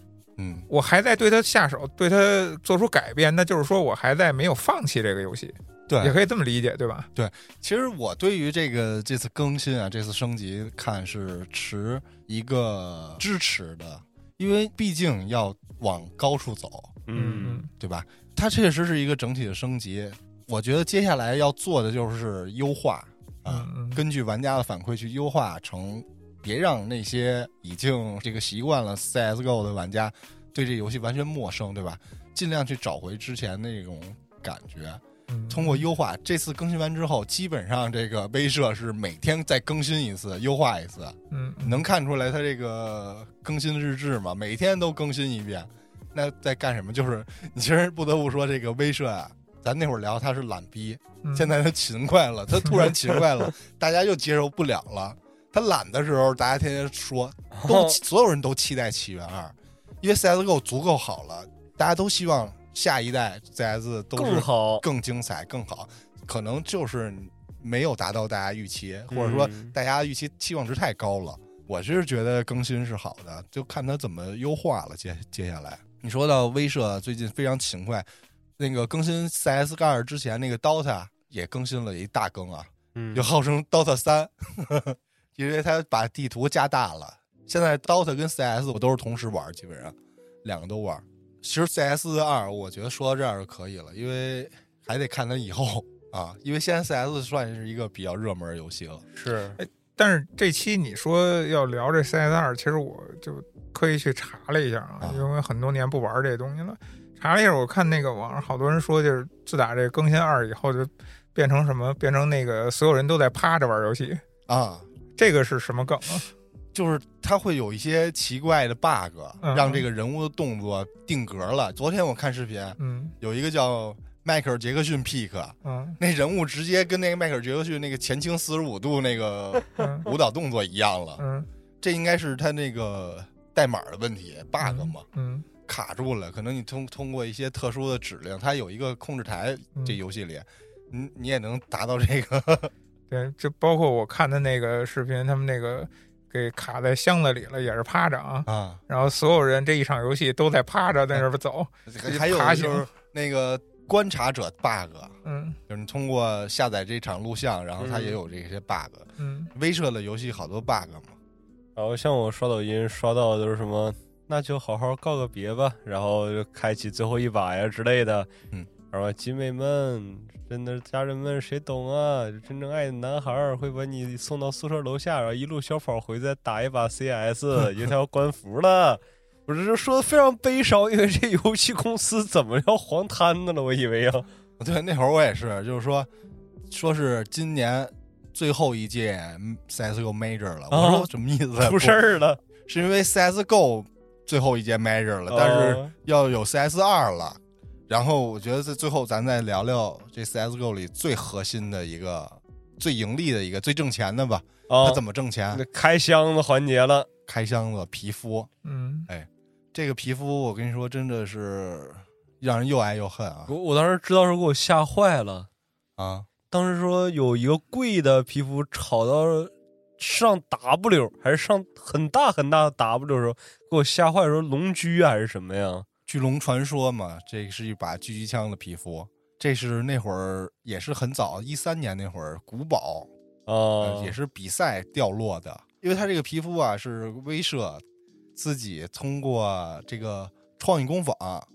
嗯，我还在对它下手，对它做出改变，那就是说我还在没有放弃这个游戏，对，也可以这么理解，对吧？对其实我对于这个这次更新啊，这次升级看是持一个支持的，因为毕竟要往高处走，嗯对吧？它确实是一个整体的升级。我觉得接下来要做的就是优化啊，根据玩家的反馈去优化成，别让那些已经这个习惯了 CS:GO 的玩家对这游戏完全陌生，对吧？尽量去找回之前那种感觉。嗯，通过优化，这次更新完之后，基本上这个威社是每天再更新一次，优化一次，嗯嗯能看出来它这个更新日志嘛，每天都更新一遍。那在干什么？就是你其实不得不说，这个威社啊，咱那会儿聊他是懒逼，嗯现在他勤快了，他突然勤快了，大家又接受不了了。他懒的时候，大家天天说，都所有人都期待起源二，因为 CSGO 足够好了，大家都希望下一代 CS 更好。更精彩、更好，可能就是没有达到大家预期，或者说嗯大家预期期望值太高了。我是觉得更新是好的，就看他怎么优化了。接接下来，你说到威社最近非常勤快，那个更新 CS 二之前那个 DOTA 也更新了一大更啊，嗯就号称 DOTA 三，因为它把地图加大了。现在 DOTA 跟 CS 我都是同时玩，基本上两个都玩。其实 CS 二，我觉得说到这儿就可以了，因为还得看它以后啊，因为现在 CS 算是一个比较热门的游戏了。是但是这期你说要聊这 CS 二，其实我就刻意去查了一下啊啊，因为很多年不玩这东西了。查了一下，我看那个网上好多人说，就是自打这更新二以后，就变成什么，变成那个所有人都在趴着玩游戏，啊，这个是什么梗啊？就是他会有一些奇怪的 bug，嗯让这个人物的动作定格了。昨天我看视频，嗯有一个叫迈克尔·杰克逊 pick，嗯那人物直接跟那个迈克尔·杰克逊那个前倾四十五度那个嗯 舞蹈动作一样了。嗯这应该是他那个代码的问题 bug 嘛，嗯卡住了。可能你通通过一些特殊的指令，它有一个控制台，嗯这游戏里，你你也能达到这个。对，就包括我看的那个视频，他们那个给卡在箱子里了，也是趴着啊。啊，然后所有人这一场游戏都在趴着在那边走，还有就是那个观察者 bug，嗯就是你通过下载这场录像，然后它嗯也有这些 bug。嗯威慑的游戏好多 bug 嘛，然后像我刷抖音刷到的都是什么，那就好好告个别吧，然后就开启最后一把呀之类的。嗯，然后集美们，真的家人们谁懂啊？真正爱的男孩儿会把你送到宿舍楼下，然后一路小跑回再打一把 CS，因为他要关服了。我这说的非常悲伤，因为这游戏公司怎么要黄摊子了？我以为要，对，那会儿我也是，就是说，说是今年最后一届 CSGO Major 了。我说什么意思？出事儿了。是因为 CSGO 最后一届 Major 了，但是哦要有 CS 二了。然后我觉得在最后咱再聊聊这 CSGO 里最核心的一个、最盈利的一个、最挣钱的吧。啊它怎么挣钱？开箱子环节了，开箱子皮肤，嗯哎这个皮肤我跟你说，真的是让人又爱又恨啊我我当时知道时候给我吓坏了。啊！当时说有一个贵的皮肤炒到上 W 还是上很大很大的 W 的时候，给我吓坏，说龙驹还是什么呀？巨龙传说嘛，这是一把狙击枪的皮肤，这是那会儿也是很早，一三年那会儿，古堡、啊呃，也是比赛掉落的，因为它这个皮肤啊是威慑自己通过这个创意工坊，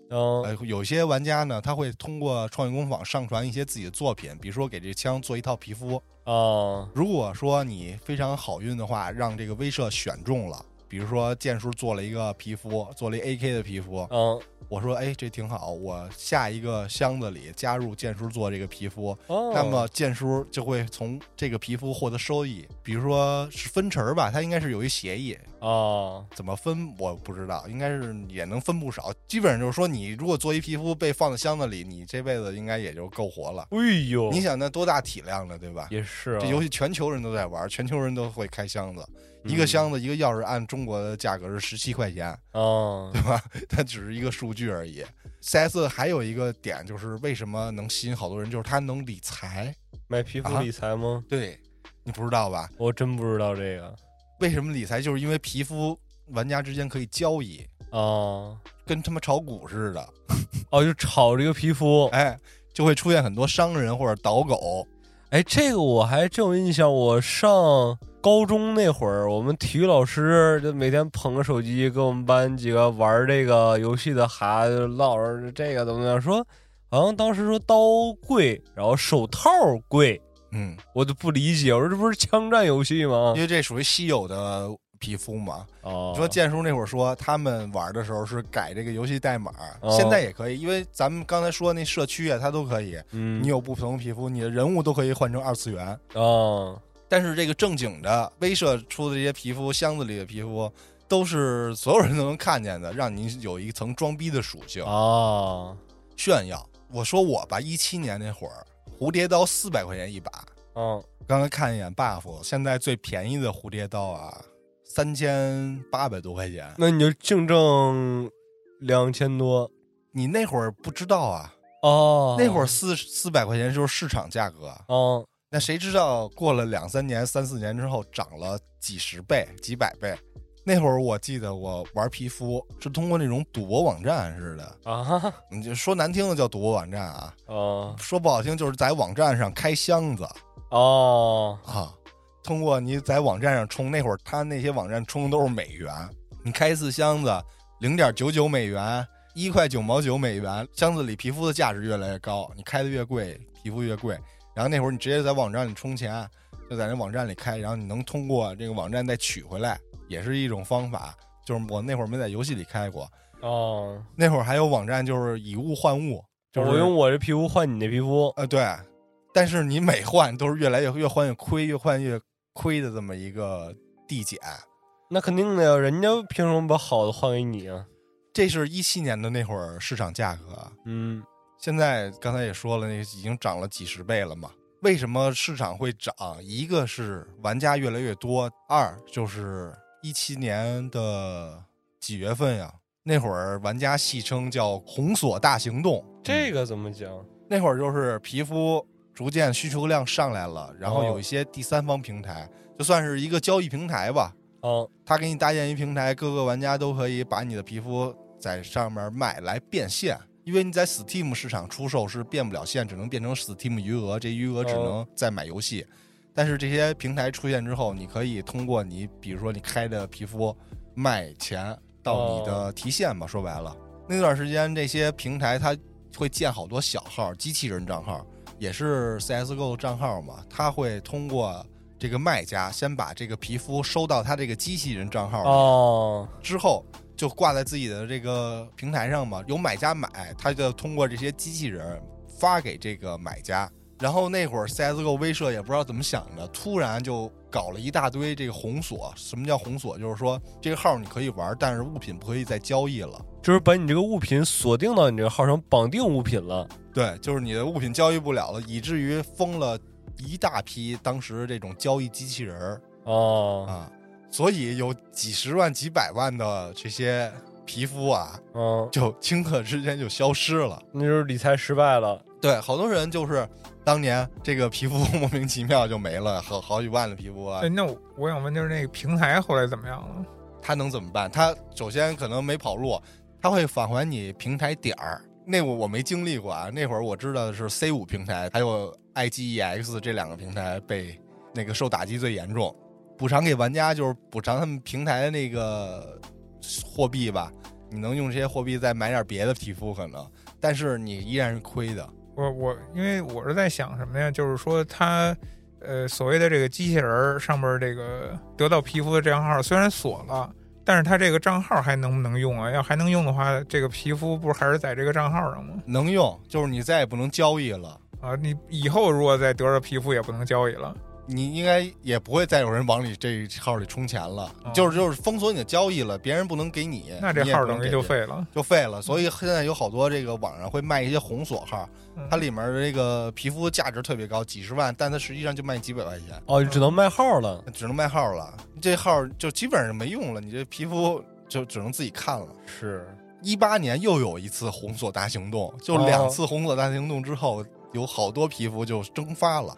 嗯呃，有些玩家呢他会通过创意工坊上传一些自己的作品，比如说给这枪做一套皮肤。啊如果说你非常好运的话，让这个威慑选中了，比如说剑叔做了一个皮肤，做了一 AK 的皮肤，嗯。我说哎这挺好，我下一个箱子里加入剑叔做这个皮肤，哦，那么剑叔就会从这个皮肤获得收益，比如说是分成吧，它应该是有一协议，啊怎么分我不知道，应该是也能分不少。基本上就是说，你如果做一皮肤被放在箱子里，你这辈子应该也就够活了。哎呦，你想那多大体量呢，对吧？也是啊。这游戏全球人都在玩，全球人都会开箱子，嗯一个箱子一个钥匙按中国的价格是十七块钱，啊对吧？它只是一个数据而已。CS 还有一个点就是为什么能吸引好多人，就是它能理财。买皮肤啊理财吗？对，你不知道吧？我真不知道这个为什么理财？就是因为皮肤玩家之间可以交易，啊跟他妈炒股似的，哦，就炒这个皮肤，哎，就会出现很多商人或者倒狗。哎，这个我还真有印象。我上高中那会儿，我们体育老师就每天捧个手机，跟我们班几个玩这个游戏的孩子唠着这个怎么样，说好像当时说刀贵，然后手套贵，嗯，我就不理解，我说这不是枪战游戏吗因？为这属于稀有的皮肤嘛。哦，你说建叔那会儿说他们玩的时候是改这个游戏代码，哦现在也可以，因为咱们刚才说那社区啊，它都可以。嗯，你有不同的皮肤，你的人物都可以换成二次元。啊但是这个正经的威慑出的这些皮肤，箱子里的皮肤，都是所有人都能看见的，让你有一层装逼的属性，啊炫耀。我说我吧，一七年那会儿，蝴蝶刀四百块钱一把，嗯。刚才看一眼 buff，现在最便宜的蝴蝶刀啊，三千八百多块钱。那你就净挣两千多。你那会儿不知道啊，哦，那会儿四四百块钱就是市场价格，哦那谁知道过了两三年、三四年之后涨了几十倍、几百倍？那会儿我记得我玩皮肤是通过那种赌博网站似的，啊你就说难听的叫赌博网站啊，哦说不好听就是在网站上开箱子哦啊。通过你在网站上充，那会儿他那些网站充的都是美元，你开一次箱子零点九九美元，一块九毛九美元，箱子里皮肤的价值越来越高，你开的越贵，皮肤越贵。然后那会儿你直接在网站里充钱，就在那网站里开，然后你能通过这个网站再取回来，也是一种方法。就是我那会儿没在游戏里开过，哦，那会儿还有网站就是以物换物，就是我用我这皮肤换你那皮肤呃对，但是你每换都是越来越越换越亏，越换越亏的这么一个递减。那肯定的呀，人家凭什么把好的换给你啊？这是一七年的那会儿市场价格，嗯现在刚才也说了，那已经涨了几十倍了嘛。为什么市场会涨？一个是玩家越来越多，二就是一七年的几月份呀？那会儿玩家戏称叫“红锁大行动”，这个怎么讲？那会儿就是皮肤逐渐需求量上来了，然后哦有一些第三方平台，就算是一个交易平台吧，啊他给你搭建一平台，各个玩家都可以把你的皮肤在上面卖来变现。因为你在 Steam 市场出售是变不了现，只能变成 Steam 余额，这余额只能再买游戏。但是这些平台出现之后，你可以通过你，比如说你开的皮肤卖钱到你的提现吧。说白了，那段时间这些平台它会建好多小号、机器人账号，也是 CSGO 账号嘛，它会通过这个卖家先把这个皮肤收到他这个机器人账号里，哦之后就挂在自己的这个平台上嘛，有买家买，他就通过这些机器人发给这个买家。然后那会儿 CSGO 威社也不知道怎么想的，突然就搞了一大堆这个红锁。什么叫红锁？就是说这个号你可以玩，但是物品不可以再交易了。就是把你这个物品锁定到你这个号上，绑定物品了。对，就是你的物品交易不了了，以至于封了一大批当时这种交易机器人儿哦，啊，所以有几十万、几百万的这些皮肤啊，嗯，就顷刻之间就消失了。那就是理财失败了。对，好多人就是当年这个皮肤莫名其妙就没了，好好几万的皮肤啊哎，，那我我想问，就是那个平台后来怎么样了？他能怎么办？他首先可能没跑路，他会返还你平台点儿，那我我没经历过啊，那会儿我知道的是 C 五平台还有 IGEX 这两个平台被那个受打击最严重，补偿给玩家就是补偿他们平台的那个货币吧，你能用这些货币再买点别的皮肤可能，但是你依然是亏的。我我因为我是在想什么呀？就是说他呃所谓的这个机器人儿上面这个得到皮肤的账号虽然锁了，但是他这个账号还能不能用啊？要还能用的话，这个皮肤不是还是在这个账号上吗？能用，就是你再也不能交易了。啊，你以后如果再得着皮肤也不能交易了。你应该也不会再有人往你这号里充钱了，哦就是就是封锁你的交易了，别人不能给你，那这号等于就废了。就废了。所以现在有好多这个网上会卖一些红锁号，嗯它里面的这个皮肤价值特别高，几十万，但它实际上就卖几百块钱，哦，只能卖号了。只能卖号了。这号就基本上没用了，你这皮肤就只能自己看了。是，一八年又有一次红锁大行动，就哦两次红锁大行动之后，有好多皮肤就蒸发了，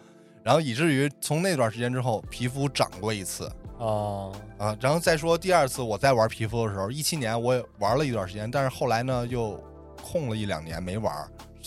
然后以至于从那段时间之后，皮肤涨过一次。啊，啊，然后再说第二次我再玩皮肤的时候，一七年我也玩了一段时间，但是后来呢又空了一两年没玩。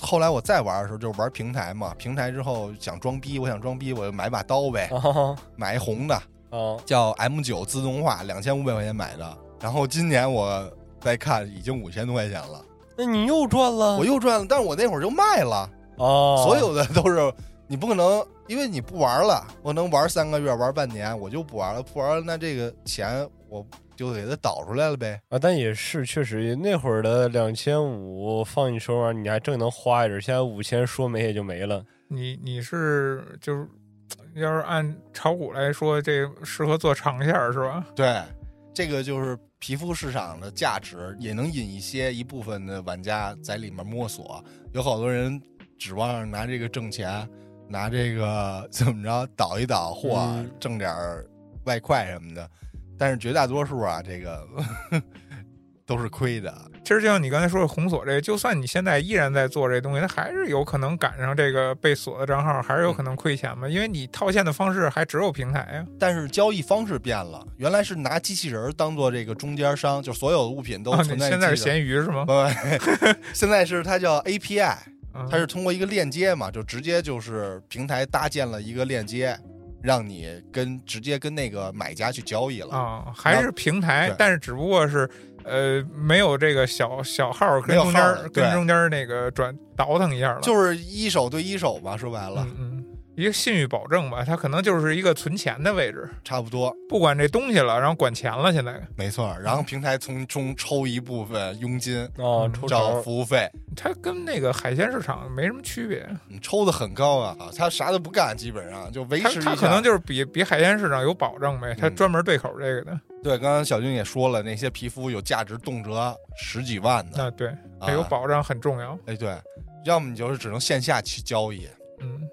后来我再玩的时候就是玩平台嘛，平台之后想装逼，我想装逼，我就买把刀呗，啊 买一红的，哦，叫 M 九自动化，两千五百块钱买的。然后今年我再看，已经五千多块钱了，那你又赚了我又赚了，但是我那会儿就卖了，哦，所有的都是你不可能，因为你不玩了，我能玩三个月，玩半年，我就不玩了，不玩了，那这个钱我就给它导出来了呗。啊，但也是确实那会儿的两千五放你手上，你还正能花一点，现在五千说没也就没了。你你是就是，要是按炒股来说，这适合做长线是吧？对，这个就是皮肤市场的价值，也能引一些一部分的玩家在里面摸索。有好多人指望拿这个挣钱，拿这个 怎么着倒一倒货，嗯挣点儿外快什么的。但是绝大多数啊，这个 都是亏的。其实就像你刚才说的红锁这个，就算你现在依然在做这东西，它还是有可能赶上这个被锁的账号，还是有可能亏钱嘛？因为你套现的方式还只有平台呀。但是交易方式变了，原来是拿机器人儿当做这个中间商，就所有的物品都啊，存在你现在是机器人闲鱼是吗？不，现在是它叫 API，嗯它是通过一个链接嘛，就直接就是平台搭建了一个链接，让你跟直接跟那个买家去交易了。啊，还是平台，但是只不过是呃没有这个小小号跟中间跟中间那个转倒腾一下了，就是一手对一手吧，说白了，嗯嗯，一个信誉保证吧，它可能就是一个存钱的位置，差不多，不管这东西了，然后管钱了，现在没错。然后平台从中抽一部分佣金，啊，嗯抽找成服务费，它跟那个海鲜市场没什么区别，你抽的很高啊。它啥都不干，基本上就维持。它可能就是比比海鲜市场有保证呗，它嗯专门对口这个的，对，刚刚小军也说了，那些皮肤有价值动辄十几万的，啊对，它有啊保障很重要，哎，对，要么你就是只能线下去交易，嗯。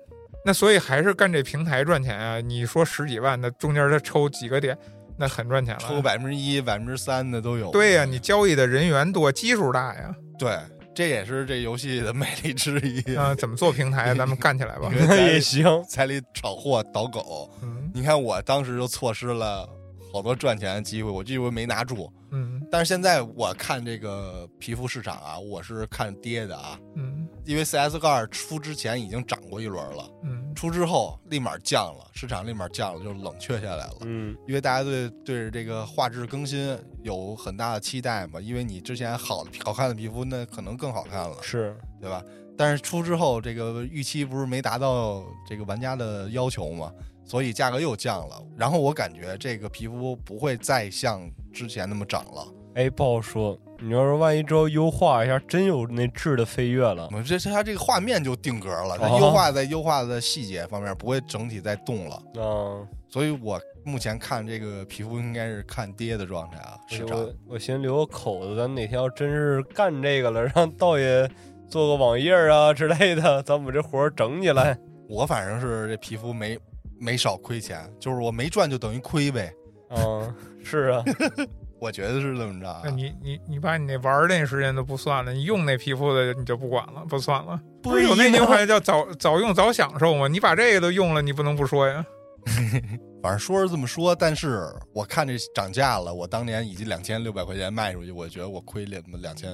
那所以还是干这平台赚钱啊！你说十几万，那中间他抽几个点，那很赚钱了。抽百分之一、百分之三的都有。对呀、你交易的人员多，基数大呀。对，这也是这游戏的魅力之一。啊、怎么做平台？咱们干起来吧。也行。彩礼炒货倒狗，嗯你看我当时就错失了好多赚钱的机会，我这回没拿住。嗯但是现在我看这个皮肤市场啊，我是看跌的啊，嗯因为 CS 二出之前已经涨过一轮了，嗯出之后立马降了，市场立马降了，就冷却下来了。嗯，因为大家对对着这个画质更新有很大的期待嘛，因为你之前好的好看的皮肤，那可能更好看了，是对吧？但是出之后，这个预期不是没达到这个玩家的要求嘛，所以价格又降了。然后我感觉这个皮肤不会再像之前那么涨了。哎，不好说。你要是万一之后优化一下，真有那质的飞跃了这这它这个画面就定格了，它哦优化在优化的细节方面不会整体再动了。啊，所以我目前看这个皮肤应该是看跌的状态啊，市场。我我先留个口子，咱哪天要真是干这个了，让道爷做个网页啊之类的，咱把这活儿整起来。我反正是这皮肤没没少亏钱，就是我没赚就等于亏呗。嗯，是啊，我觉得是这么着啊那。你你你把你那玩那时间都不算了，你用那皮肤的你就不管了，不算了。不是有那句话叫早早用早享受吗？你把这个都用了，你不能不说呀。反正说是这么说，但是我看这涨价了，我当年已经两千六百块钱卖出去，我觉得我亏了两千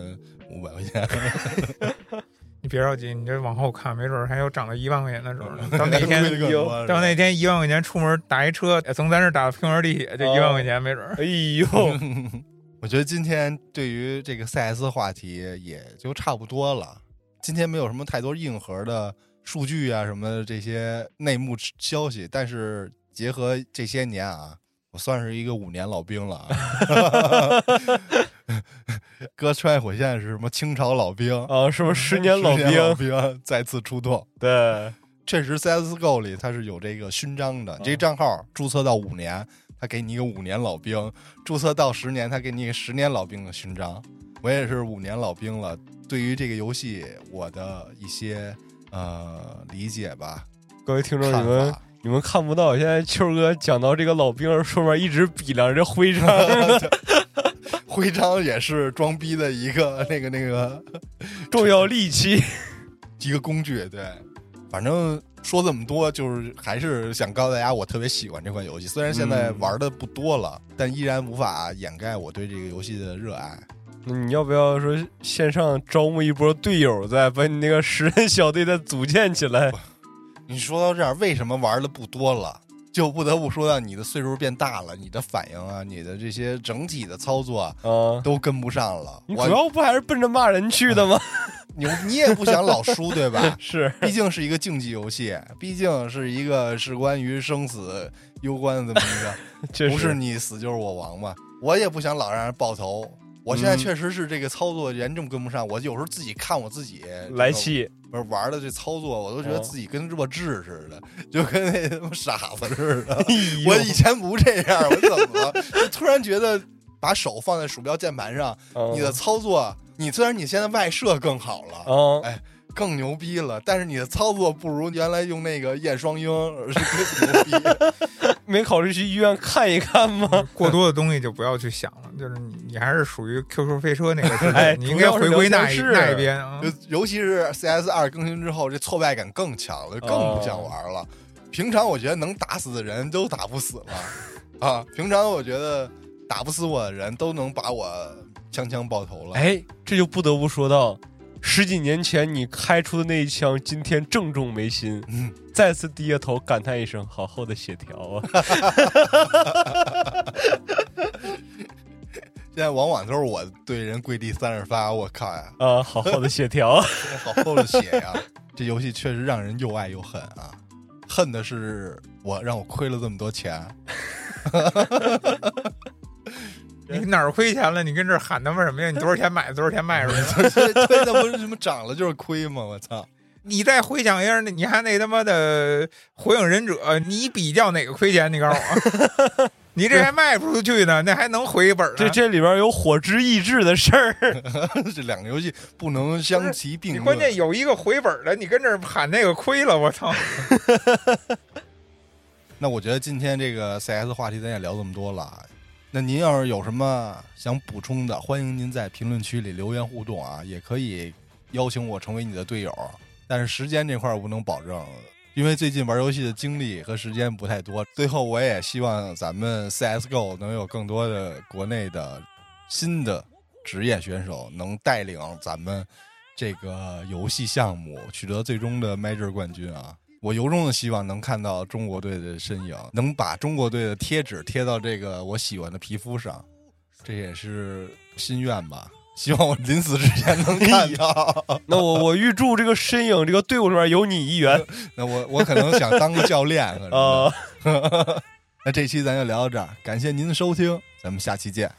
五百块钱。你别着急，你这往后看，没准儿还有涨到一万块钱的时候呢。到那天 到那天一万块钱出门打一车，从咱这儿打到平原地铁，这一万块钱没准儿。哎呦，我觉得今天对于这个 CS 话题也就差不多了。今天没有什么太多硬核的数据啊什么的这些内幕消息，但是结合这些年啊，我算是一个五年老兵了啊。哥穿越火线是什么清朝老兵，啊，是不是十年老兵？兵再次出动。对，确实，CSGO 里它是有这个勋章的。你这账号注册到五年，他给你一个五年老兵；注册到十年，他给你一个十年老兵的勋章。我也是五年老兵了，对于这个游戏，我的一些呃理解吧，各位听众，你们。你们看不到，现在秋哥讲到这个老兵儿，顺便一直比量着徽章。徽章也是装逼的一个那个那个 重要利器。一个工具，对。反正说这么多，就是还是想告诉大家，我特别喜欢这款游戏。虽然现在嗯玩的不多了，但依然无法掩盖我对这个游戏的热爱。那你要不要说线上招募一波队友，再把你那个十人小队再组建起来？你说到这儿，为什么玩的不多了？就不得不说到你的岁数变大了，你的反应啊，你的这些整体的操作啊啊，都跟不上了。主要不还是奔着骂人去的吗？你 你也不想老输，对吧？是，毕竟是一个竞技游戏，毕竟是一个是关于生死攸关的这么一个，不是你死就是我亡嘛。我也不想老让人爆头。我现在嗯确实是这个操作严重跟不上，我有时候自己看我自己来，气。不是玩的这操作，我都觉得哦自己跟弱智似的，就跟那他妈傻子似的。我以前不这样，我怎么了？就突然觉得把手放在鼠标键盘上，你的操作，你虽然你现在外设更好了，啊，哎，更牛逼了，但是你的操作不如原来用那个燕双鹰是更牛逼。没考虑去医院看一看吗？过多的东西就不要去想了，就是你你还是属于 QQ 飞车那个时 哎代，你应该回归那一那一边啊就。尤其是 CS 二更新之后，这挫败感更强了，更不想玩了。平常我觉得能打死的人都打不死了啊！平常我觉得打不死我的人都能把我枪枪爆头了。哎，这就不得不说到十几年前你开出的那一枪，今天正中眉心。嗯，再次低下头感叹一声：“好厚的血条啊 现在往往都是我对人跪地三十发，我靠呀，！”啊，好厚的血条！好厚的血呀！这游戏确实让人又爱又恨啊！恨的是我让我亏了这么多钱，你哪儿亏钱了？你跟这儿喊他妈什么呀？你多少钱买的？多少钱卖出去的？对对，那不是什么涨了就是亏吗？我操！你再回想一下，那你还那他妈的火影忍者，你比较哪个亏钱？你告诉我，你这还卖不出去呢，那还能回一本呢？这这里边有火之意志的事儿。这两个游戏不能相提并论。关键有一个回本的，你跟这儿喊那个亏了，我操！那我觉得今天这个 CS 话题咱也聊这么多了，那您要是有什么想补充的，欢迎您在评论区里留言互动啊，也可以邀请我成为你的队友，但是时间这块儿我不能保证，因为最近玩游戏的精力和时间不太多。最后，我也希望咱们 CSGO 能有更多的国内的新的职业选手能带领咱们这个游戏项目取得最终的 Major 冠军啊！我由衷的希望能看到中国队的身影，能把中国队的贴纸贴到这个我喜欢的皮肤上，这也是心愿吧。希望我临死之前能看到。那我我预祝这个身影这个队伍里面有你一员 那我我可能想当个教练。啊！那这期咱就聊到这儿，感谢您的收听，咱们下期见。